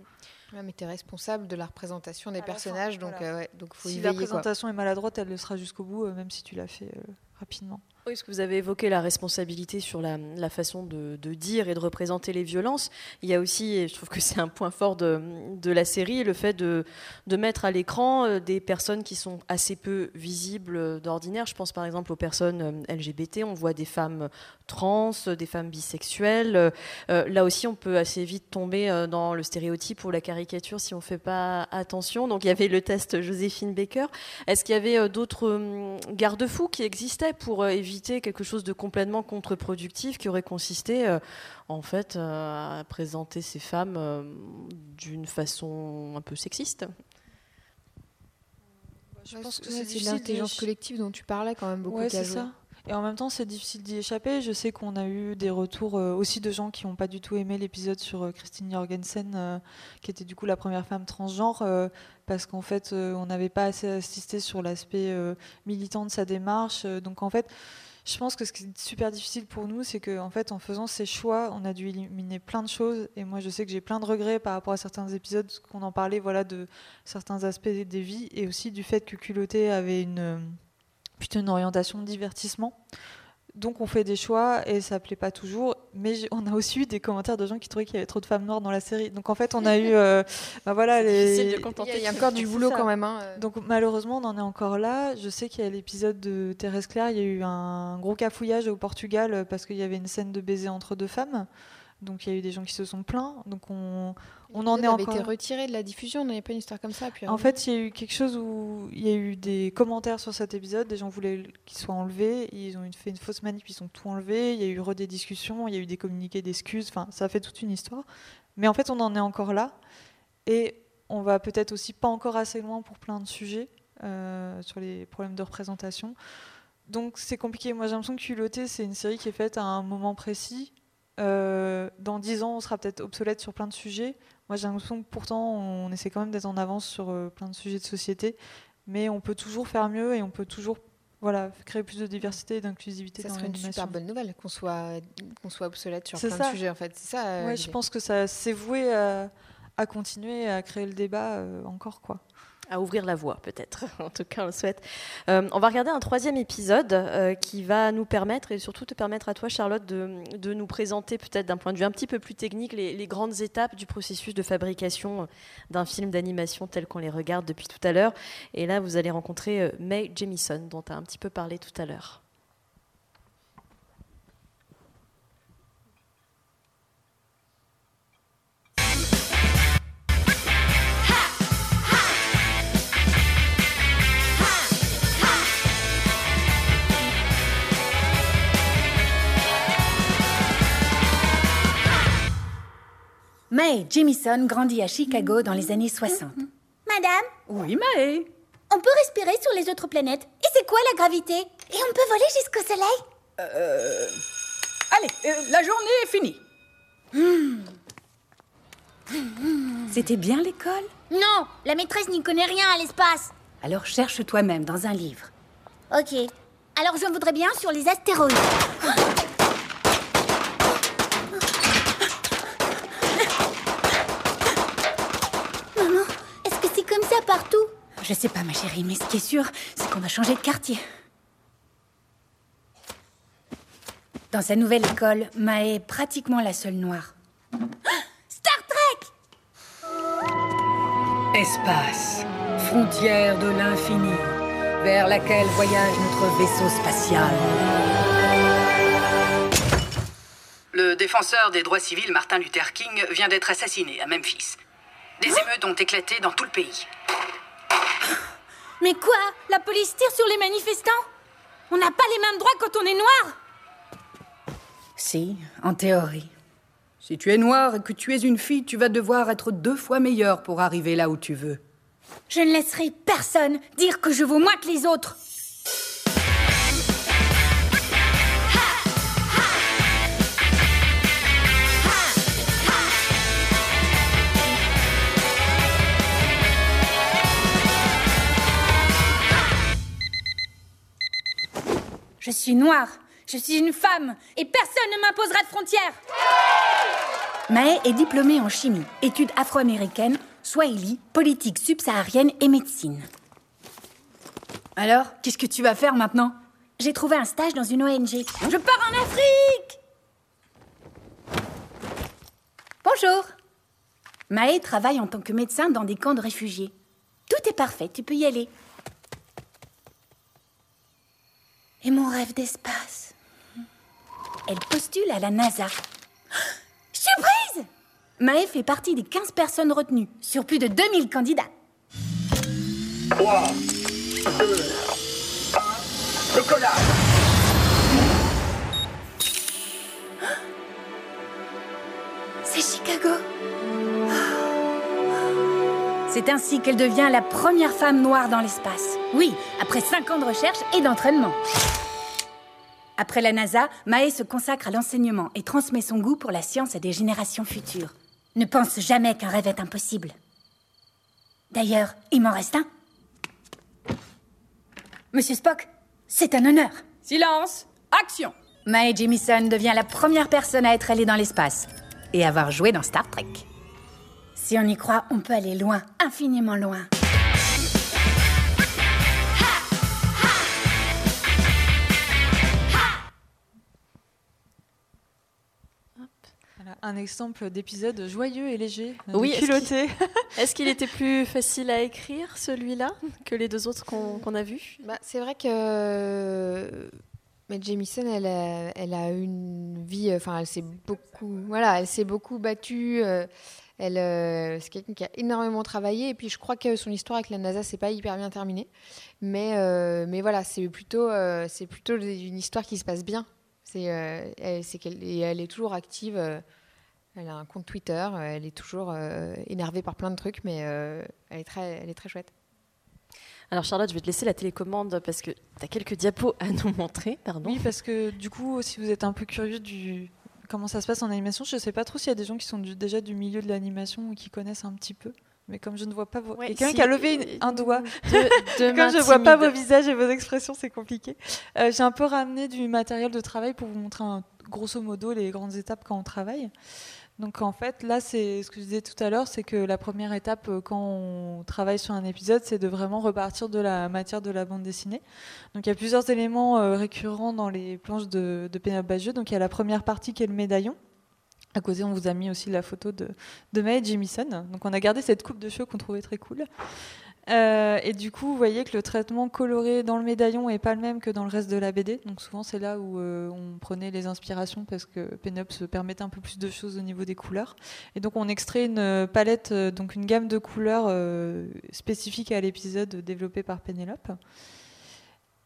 Ouais, mais tu es responsable de la représentation des À la fin, personnages, donc voilà. euh, ouais, donc faut Si y la veiller. quoi. présentation est maladroite, elle le sera jusqu'au bout, euh, même si tu l'as fait euh, rapidement. Oui, parce que vous avez évoqué la responsabilité sur la, façon de, dire et de représenter les violences. Il y a aussi, et je trouve que c'est un point fort de, la série, le fait de, de mettre à l'écran euh, des personnes qui sont assez peu visibles euh, d'ordinaire. Je pense par exemple aux personnes euh, LGBT. On voit des femmes trans, des femmes bisexuelles. Euh, là aussi, on peut assez vite tomber euh, dans le stéréotype ou la caricature si on ne fait pas attention. Donc il y avait le test Joséphine Baker. Est-ce qu'il y avait euh, d'autres hum, garde-fous qui existaient pour éviter quelque chose de complètement contre-productif qui aurait consisté euh, en fait euh, à présenter ces femmes d'une façon un peu sexiste? Je Ouais, pense que c'est l'intelligence collective dont tu parlais quand même beaucoup. Ouais, c'est ça. Et en même temps, c'est difficile d'y échapper. Je sais qu'on a eu des retours euh, aussi de gens qui n'ont pas du tout aimé l'épisode sur euh, Christine Jorgensen, euh, qui était du coup la première femme transgenre, parce qu'en fait, on n'avait pas assez assisté sur l'aspect militant de sa démarche. donc en fait, je pense que ce qui est super difficile pour nous, c'est qu'en fait, en faisant ces choix, on a dû éliminer plein de choses. Et moi, je sais que j'ai plein de regrets par rapport à certains épisodes, qu'on en parlait, voilà, de certains aspects des vies, et aussi du fait que Culotté avait une plutôt une orientation de divertissement. Donc on fait des choix et ça plaît pas toujours, mais on a aussi eu des commentaires de gens qui trouvaient qu'il y avait trop de femmes noires dans la série. Donc en fait on a eu, euh, bah voilà, les... il y a encore du boulot quand même. Hein, euh. Donc malheureusement on en est encore là. Je sais qu'il y a l'épisode de Thérèse Claire, il y a eu un gros cafouillage au Portugal parce qu'il y avait une scène de baiser entre deux femmes. Donc il y a eu des gens qui se sont plaints. Donc on, on en est encore. été retiré de la diffusion, on n'avait pas une histoire comme ça. en fait, il y a eu quelque chose où il y a eu des commentaires sur cet épisode. Des gens voulaient qu'il soit enlevé. Ils ont fait une fausse manip, ils ont tout enlevé. Il y a eu des discussions, il y a eu des communiqués d'excuses. Enfin, ça a fait toute une histoire. Mais en fait, on en est encore là. Et on va peut-être aussi pas encore assez loin pour plein de sujets euh, sur les problèmes de représentation. Donc c'est compliqué. Moi, j'ai l'impression que Culotté, c'est une série qui est faite à un moment précis euh, dans dix ans, on sera peut-être obsolète sur plein de sujets. Moi, j'ai l'impression que pourtant, on essaie quand même d'être en avance sur euh, plein de sujets de société, mais on peut toujours faire mieux et on peut toujours voilà, créer plus de diversité et d'inclusivité ça serait une super bonne nouvelle qu'on soit, qu'on soit obsolète sur plein de sujets, en fait. C'est ça. Euh, ouais, je pense que ça c'est voué à, à, continuer à créer le débat encore, quoi à ouvrir la voie, peut-être. en tout cas, on le souhaite. Euh, on va regarder un troisième épisode euh, qui va nous permettre, et surtout te permettre à toi, Charlotte, de, nous présenter, peut-être d'un point de vue un petit peu plus technique, les, grandes étapes du processus de fabrication euh, d'un film d'animation tel qu'on les regarde depuis tout à l'heure. Et là, vous allez rencontrer May Jamison, dont tu as un petit peu parlé tout à l'heure. Mae Jamison grandit à Chicago dans les années 60. Madame? Oui, Mae On peut respirer sur les autres planètes. Et c'est quoi la gravité? Et on peut voler jusqu'au soleil? Euh... Allez, euh, la journée est finie. C'était bien l'école? Non, la maîtresse n'y connaît rien à l'espace. Alors cherche toi-même dans un livre. Ok. Alors je voudrais bien sur les astéroïdes. Je sais pas, ma chérie, mais ce qui est sûr, c'est qu'on va changer de quartier. Dans sa nouvelle école, Ma est pratiquement la seule noire. Star Trek Espace, frontière de l'infini, vers laquelle voyage notre vaisseau spatial. Le défenseur des droits civils Martin Luther King vient d'être assassiné à Memphis. Des émeutes ont éclaté dans tout le pays. Mais quoi La police tire sur les manifestants On n'a pas les mêmes droits quand on est noir Si, en théorie. Si tu es noire et que tu es une fille, tu vas devoir être deux fois meilleure pour arriver là où tu veux. Je ne laisserai personne dire que je vaux moins que les autres. Je suis noire, je suis une femme, et personne ne m'imposera de frontières. Mae est diplômée en chimie, études afro-américaines, swahili, politique subsaharienne et médecine. Alors, qu'est-ce que tu vas faire maintenant? J'ai trouvé un stage dans une ONG. Je pars en Afrique Bonjour Mae travaille en tant que médecin dans des camps de réfugiés. Tout est parfait, tu peux y aller. Et mon rêve d'espace Elle postule à la NASA. Surprise Maë fait partie des 15 personnes retenues sur plus de 2000 candidats. 3, 2, 1, décollage C'est Chicago C'est ainsi qu'elle devient la première femme noire dans l'espace. Oui, après 5 ans de recherche et d'entraînement. Après la NASA, Mae se consacre à l'enseignement et transmet son goût pour la science à des générations futures. Ne pense jamais qu'un rêve est impossible. D'ailleurs, il m'en reste un. Monsieur Spock, c'est un honneur. Silence Action Mae Jemison devient la première personne à être allée dans l'espace et avoir joué dans Star Trek. Si on y croit, on peut aller loin, infiniment loin. Voilà, un exemple d'épisode joyeux et léger, euh, Oui, est-ce culotté. Est-ce qu'il était plus facile à écrire, celui-là, que les deux autres qu'on a vus? Bah, c'est vrai que mais Jamison, elle a, elle a une vie, enfin, elle s'est beaucoup, voilà, elle s'est beaucoup battue. euh, elle, euh, c'est quelqu'un qui a énormément travaillé. Et puis, je crois que son histoire avec la NASA, c'est pas hyper bien terminé. Mais, euh, mais voilà, c'est plutôt, euh, c'est plutôt une histoire qui se passe bien. C'est, euh, elle, c'est qu'elle, et elle est toujours active. elle a un compte Twitter. Elle est toujours euh, énervée par plein de trucs, mais euh, elle est très, elle est très chouette. Alors Charlotte, je vais te laisser la télécommande parce que tu as quelques diapos à nous montrer. Pardon. Oui, parce que du coup, si vous êtes un peu curieux du comment ça se passe en animation, je ne sais pas trop s'il y a des gens qui sont du- déjà du milieu de l'animation ou qui connaissent un petit peu. Mais comme je ne vois pas vos... Ouais, quelqu'un si- qui a levé une- un doigt. De- de comme je ne vois pas vos visages et vos expressions, c'est compliqué. Euh, J'ai un peu ramené du matériel de travail pour vous montrer un- grosso modo les grandes étapes quand on travaille. Donc en fait, là, c'est ce que je disais tout à l'heure, c'est que la première étape euh, quand on travaille sur un épisode, c'est de vraiment repartir de la matière de la bande dessinée. Donc il y a plusieurs éléments euh, récurrents dans les planches de, de Pénélope Bagieux. Donc il y a la première partie qui est le médaillon. À côté, on vous a mis aussi la photo de, de Mae Jemison. Donc on a gardé cette coupe de cheveux qu'on trouvait très cool. Euh, et du coup, vous voyez que le traitement coloré dans le médaillon est pas le même que dans le reste de la BD. Donc souvent, c'est là où euh, on prenait les inspirations parce que Pénélope se permettait un peu plus de choses au niveau des couleurs. Et donc on extrait une euh, palette, donc une gamme de couleurs euh, spécifique à l'épisode développé par Pénélope.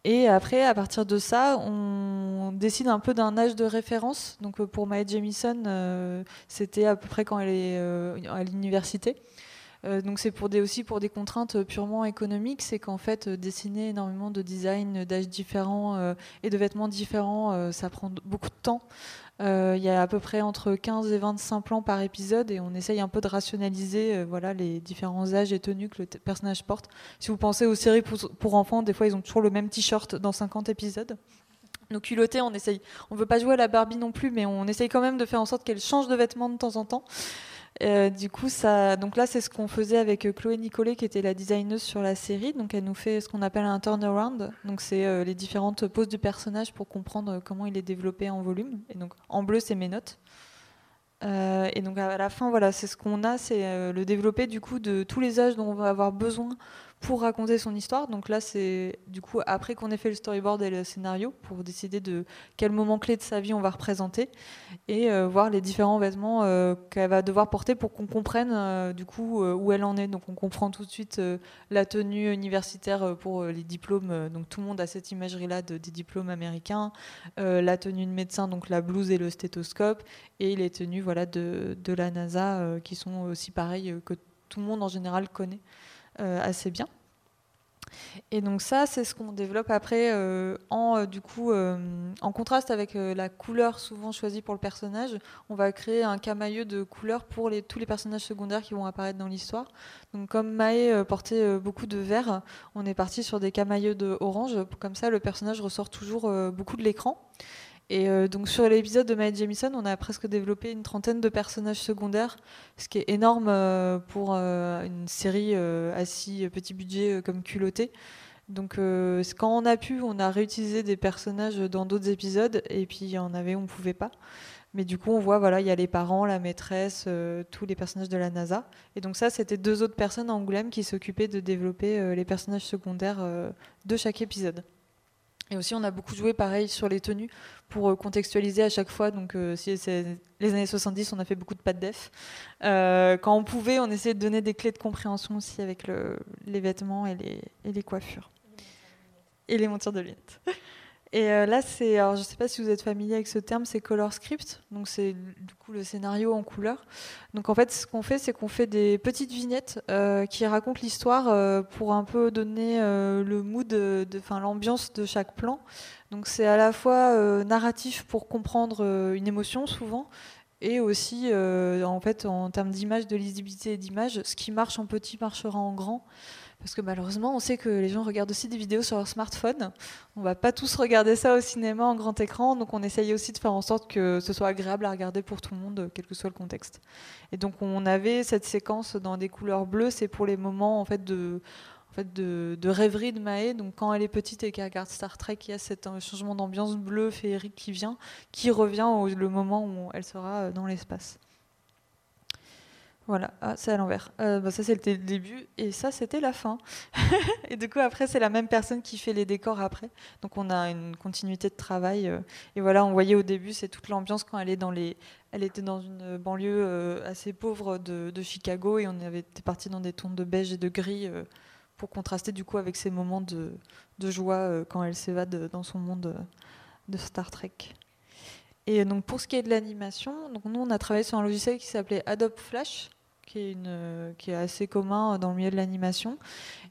Et après, à partir de ça, on décide un peu d'un âge de référence. Donc pour Mae Jemison, euh, c'était à peu près quand elle est à l'université. Euh, donc c'est aussi pour des contraintes purement économiques, c'est qu'en fait euh, dessiner énormément de designs d'âges différents euh, et de vêtements différents, ça prend beaucoup de temps. Il y a à peu près entre 15 et 25 plans par épisode et on essaye un peu de rationaliser voilà, les différents âges et tenues que le personnage porte. Si vous pensez aux séries pour, pour enfants, des fois ils ont toujours le même t-shirt dans 50 épisodes. Nos culottés, on essaye. On veut pas jouer à la Barbie non plus, mais on essaye quand même de faire en sorte qu'elle change de vêtements de temps en temps. Euh, du coup, ça, donc là, c'est ce qu'on faisait avec euh, Chloé Nicolet, qui était la designeuse sur la série. Donc, elle nous fait ce qu'on appelle un turnaround. Donc, c'est euh, les différentes poses du personnage pour comprendre euh, comment il est développé en volume. Et donc, en bleu, c'est mes notes. Et donc, à la fin, voilà, c'est ce qu'on a, c'est le développé du coup de tous les âges dont on va avoir besoin pour raconter son histoire. Donc là, c'est du coup après qu'on ait fait le storyboard et le scénario pour décider de quel moment clé de sa vie on va représenter et euh, voir les différents vêtements euh, qu'elle va devoir porter pour qu'on comprenne euh, du coup où elle en est. Donc on comprend tout de suite la tenue universitaire pour les diplômes. Donc tout le monde a cette imagerie-là de- des diplômes américains. La tenue de médecin, donc la blouse et le stéthoscope, et les tenues voilà de, de la NASA qui sont aussi pareilles que tout le monde en général connaît assez bien. Et donc ça, c'est ce qu'on développe après euh, en euh, du coup euh, en contraste avec euh, la couleur souvent choisie pour le personnage. On va créer un camailleux de couleurs pour les, tous les personnages secondaires qui vont apparaître dans l'histoire. Donc comme Mae euh, portait euh, beaucoup de vert, on est parti sur des camailleux de orange. Comme ça, le personnage ressort toujours euh, beaucoup de l'écran. Et euh, donc sur l'épisode de Mae Jemison, on a presque développé une trentaine de personnages secondaires, ce qui est énorme euh, pour euh, une série à si petit budget comme Culotté. Donc quand on a pu, on a réutilisé des personnages dans d'autres épisodes, et puis il y en avait où on pouvait pas. Mais du coup, on voit, voilà, il y a les parents, la maîtresse, tous les personnages de la NASA. Et donc ça, c'était deux autres personnes à Angoulême qui s'occupaient de développer les personnages secondaires de chaque épisode. Et aussi, on a beaucoup joué pareil sur les tenues pour euh, contextualiser à chaque fois. Donc, euh, si c'est les années 70, on a fait beaucoup de pas de def. Euh, quand on pouvait, on essayait de donner des clés de compréhension aussi avec le- les vêtements et les, et les coiffures. Et les montures de lunettes. Et euh, là, c'est, alors je ne sais pas si vous êtes familier avec ce terme, c'est color script. Donc c'est du coup le scénario en couleur. Donc en fait, ce qu'on fait, c'est qu'on fait des petites vignettes euh, qui racontent l'histoire euh, pour un peu donner le mood, enfin l'ambiance de chaque plan. Donc c'est à la fois narratif pour comprendre une émotion souvent, et aussi en fait en termes d'image, de lisibilité et d'image, ce qui marche en petit marchera en grand. Parce que malheureusement, on sait que les gens regardent aussi des vidéos sur leur smartphone. On va pas tous regarder ça au cinéma en grand écran, donc on essaye aussi de faire en sorte que ce soit agréable à regarder pour tout le monde, quel que soit le contexte. Et donc on avait cette séquence dans des couleurs bleues, c'est pour les moments en fait de, de, rêverie de Maë. Donc quand elle est petite et qu'elle regarde Star Trek, il y a cet changement d'ambiance bleu féerique qui vient, qui revient au moment où elle sera dans l'espace. Voilà, ah, c'est à l'envers. Euh, bah, ça, c'était le début, et ça, c'était la fin. et du coup, après, c'est la même personne qui fait les décors après. Donc, on a une continuité de travail. Euh, et voilà, on voyait au début, c'est toute l'ambiance quand elle est dans les. Elle était dans une banlieue euh, assez pauvre de, Chicago, et on avait été parti dans des tons de beige et de gris pour contraster du coup avec ces moments de, de joie quand elle s'évade dans son monde de Star Trek. Et donc pour ce qui est de l'animation, nous on a travaillé sur un logiciel qui s'appelait Adobe Flash, qui est, une, qui est assez commun dans le milieu de l'animation.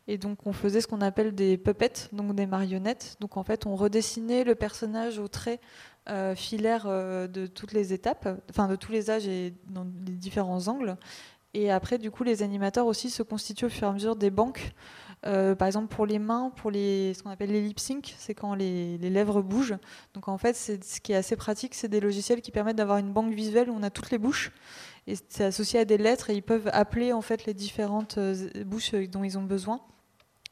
Et donc on faisait ce qu'on appelle des puppets, donc des marionnettes. Donc en fait on redessinait le personnage au trait euh, filaire euh, de toutes les étapes, enfin de tous les âges et dans les différents angles. Et après du coup les animateurs aussi se constituent au fur et à mesure des banques. Euh, par exemple pour les mains, pour les, ce qu'on appelle les lip sync, c'est quand les, les, lèvres bougent. Donc en fait, ce qui est assez pratique, c'est des logiciels qui permettent d'avoir une banque visuelle où on a toutes les bouches et c'est associé à des lettres et ils peuvent appeler en fait les différentes euh, bouches euh, dont ils ont besoin.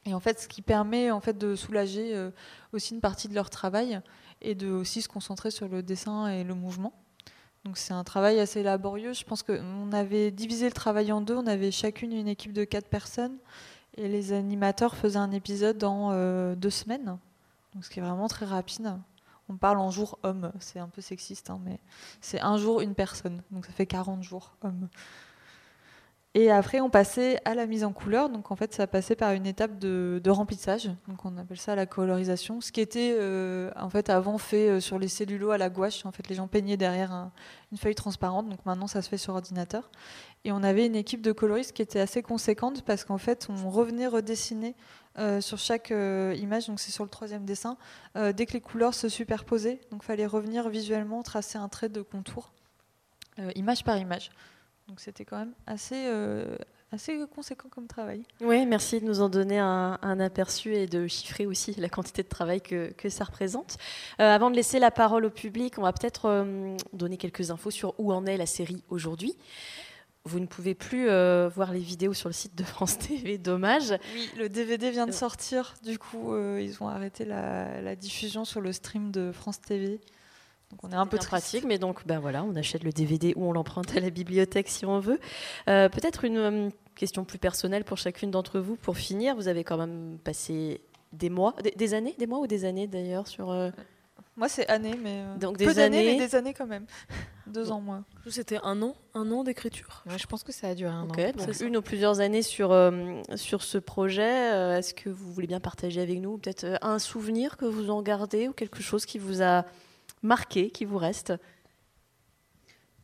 Et en fait, ce qui permet en fait de soulager euh, aussi une partie de leur travail et de aussi se concentrer sur le dessin et le mouvement. Donc c'est un travail assez laborieux. Je pense qu'on avait divisé le travail en deux. On avait chacune une équipe de quatre personnes et les animateurs faisaient un épisode en deux semaines. Donc ce qui est vraiment très rapide on parle en jour homme, c'est un peu sexiste, hein, mais c'est un jour une personne, donc ça fait 40 jours homme. Et après, on passait à la mise en couleur. Donc, en fait, ça passait par une étape de, remplissage. Donc, on appelle ça la colorisation. Ce qui était, euh, en fait, avant fait euh, sur les cellulos à la gouache. En fait, les gens peignaient derrière une feuille transparente. Donc, maintenant, ça se fait sur ordinateur. Et on avait une équipe de coloristes qui était assez conséquente parce qu'en fait, on revenait redessiner euh, sur chaque image. Donc, c'est sur le troisième dessin. dès que les couleurs se superposaient, donc, fallait revenir visuellement tracer un trait de contour, image par image. Donc c'était quand même assez, euh, assez conséquent comme travail. Oui, merci de nous en donner un, aperçu et de chiffrer aussi la quantité de travail que, que ça représente. Euh, avant de laisser la parole au public, on va peut-être euh, donner quelques infos sur où en est la série aujourd'hui. Vous ne pouvez plus voir les vidéos sur le site de France TV, dommage. Oui, le DVD vient de sortir, du coup, ils ont arrêté la, la diffusion sur le stream de France TV. Donc on est un peu pratique, mais donc ben voilà, on achète le DVD ou on l'emprunte à la bibliothèque si on veut. Euh, peut-être une euh, question plus personnelle pour chacune d'entre vous. Pour finir, vous avez quand même passé des mois, des, années, des mois ou des années d'ailleurs sur. Euh, moi, c'est années, mais donc des années, mais des années quand même. Deux ans, moi. C'était un an, un an d'écriture. je pense que ça a duré un an. Donc une ou plusieurs années sur sur ce projet. Est-ce que vous voulez bien partager avec nous peut-être un souvenir que vous en gardez ou quelque chose qui vous a marqué qui vous reste?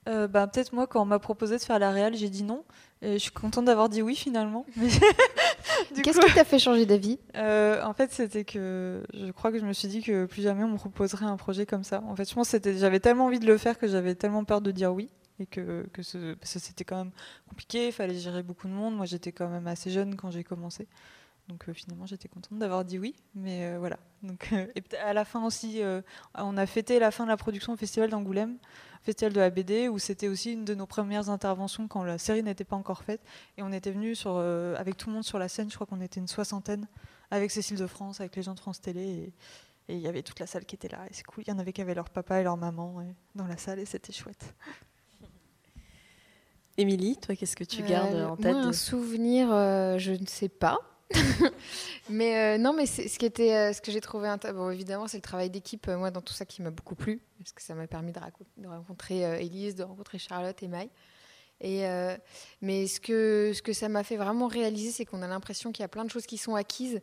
Euh, bah, Peut-être moi, quand on m'a proposé de faire la réal, j'ai dit non. Et je suis contente d'avoir dit oui finalement. Qu'est-ce qui t'a fait changer d'avis euh, En fait, c'était que je crois que je me suis dit que plus jamais on me proposerait un projet comme ça. En fait, je pense que j'avais tellement envie de le faire que j'avais tellement peur de dire oui. Et que, que c'était quand même compliqué, il fallait gérer beaucoup de monde. Moi, j'étais quand même assez jeune quand j'ai commencé. Donc euh, finalement, j'étais contente d'avoir dit oui, mais euh, voilà. Donc, euh, et à la fin aussi, on a fêté la fin de la production au Festival d'Angoulême, Festival de la BD, où c'était aussi une de nos premières interventions quand la série n'était pas encore faite. Et on était venus sur, avec tout le monde sur la scène, je crois qu'on était une soixantaine, avec Cécile de France, avec les gens de France Télé. Et il y avait toute la salle qui était là. Et c'est cool. Il y en avait qui avaient leur papa et leur maman dans la salle, et c'était chouette. Émilie, toi, qu'est-ce que tu gardes en tête Un souvenir, je ne sais pas. mais euh, non, mais ce qui était, euh, ce que j'ai trouvé, bon, évidemment, c'est le travail d'équipe. Euh, moi, dans tout ça, qui m'a beaucoup plu, parce que ça m'a permis de, rencontrer Elise, de rencontrer Charlotte et Maï. Et, mais ce que, ce que ça m'a fait vraiment réaliser, c'est qu'on a l'impression qu'il y a plein de choses qui sont acquises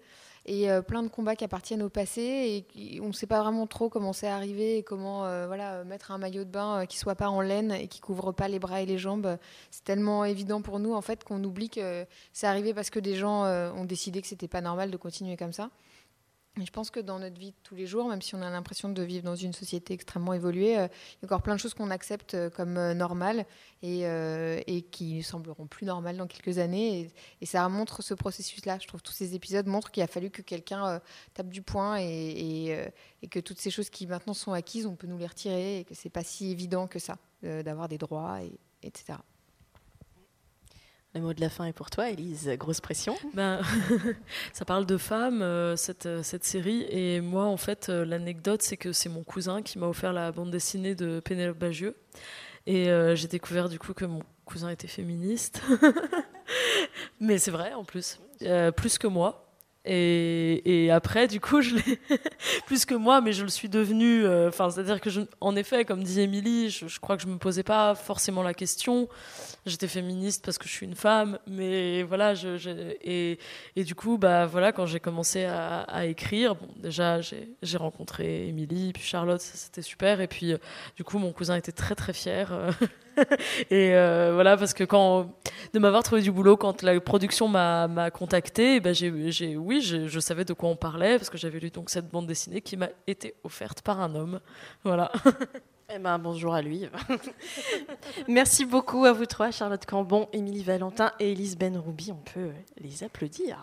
et plein de combats qui appartiennent au passé et on ne sait pas vraiment trop comment c'est arrivé et comment voilà mettre un maillot de bain qui soit pas en laine et qui couvre pas les bras et les jambes c'est tellement évident pour nous en fait qu'on oublie que c'est arrivé parce que des gens ont décidé que c'était pas normal de continuer comme ça je pense que dans notre vie de tous les jours, même si on a l'impression de vivre dans une société extrêmement évoluée, euh, il y a encore plein de choses qu'on accepte euh, comme euh, normales et, et, qui sembleront plus normales dans quelques années. Et, ça montre ce processus-là. Je trouve que tous ces épisodes montrent qu'il a fallu que quelqu'un tape du poing et, et, que toutes ces choses qui maintenant sont acquises, on peut nous les retirer et que c'est pas si évident que ça d'avoir des droits, et, etc. Le mot de la fin est pour toi, Elise. Grosse pression. Ben, ça parle de femmes, euh, cette, euh, cette, série. Et moi, en fait, euh, l'anecdote, c'est que c'est mon cousin qui m'a offert la bande dessinée de Pénélope Bagieux. Et j'ai découvert du coup que mon cousin était féministe. Mais c'est vrai, en plus. plus que moi. Et, après, du coup, je l'ai plus que moi, mais je le suis devenu. Euh, enfin, c'est-à-dire que, en effet, comme dit Émilie, je, crois que je me posais pas forcément la question. J'étais féministe parce que je suis une femme, mais voilà. Et, du coup, bah voilà, quand j'ai commencé à, écrire, bon, déjà j'ai rencontré Émilie, puis Charlotte, c'était super. Et puis, euh, du coup, mon cousin était très très fier. Euh, et euh, voilà, parce que quand de m'avoir trouvé du boulot quand la production m'a contacté, eh ben j'ai, oui, je savais de quoi on parlait parce que j'avais lu donc cette bande dessinée qui m'a été offerte par un homme. Voilà. Eh ben, bonjour à lui. Merci beaucoup à vous trois, Charlotte Cambon, Émilie Valentin et Elise Benroubi. On peut les applaudir.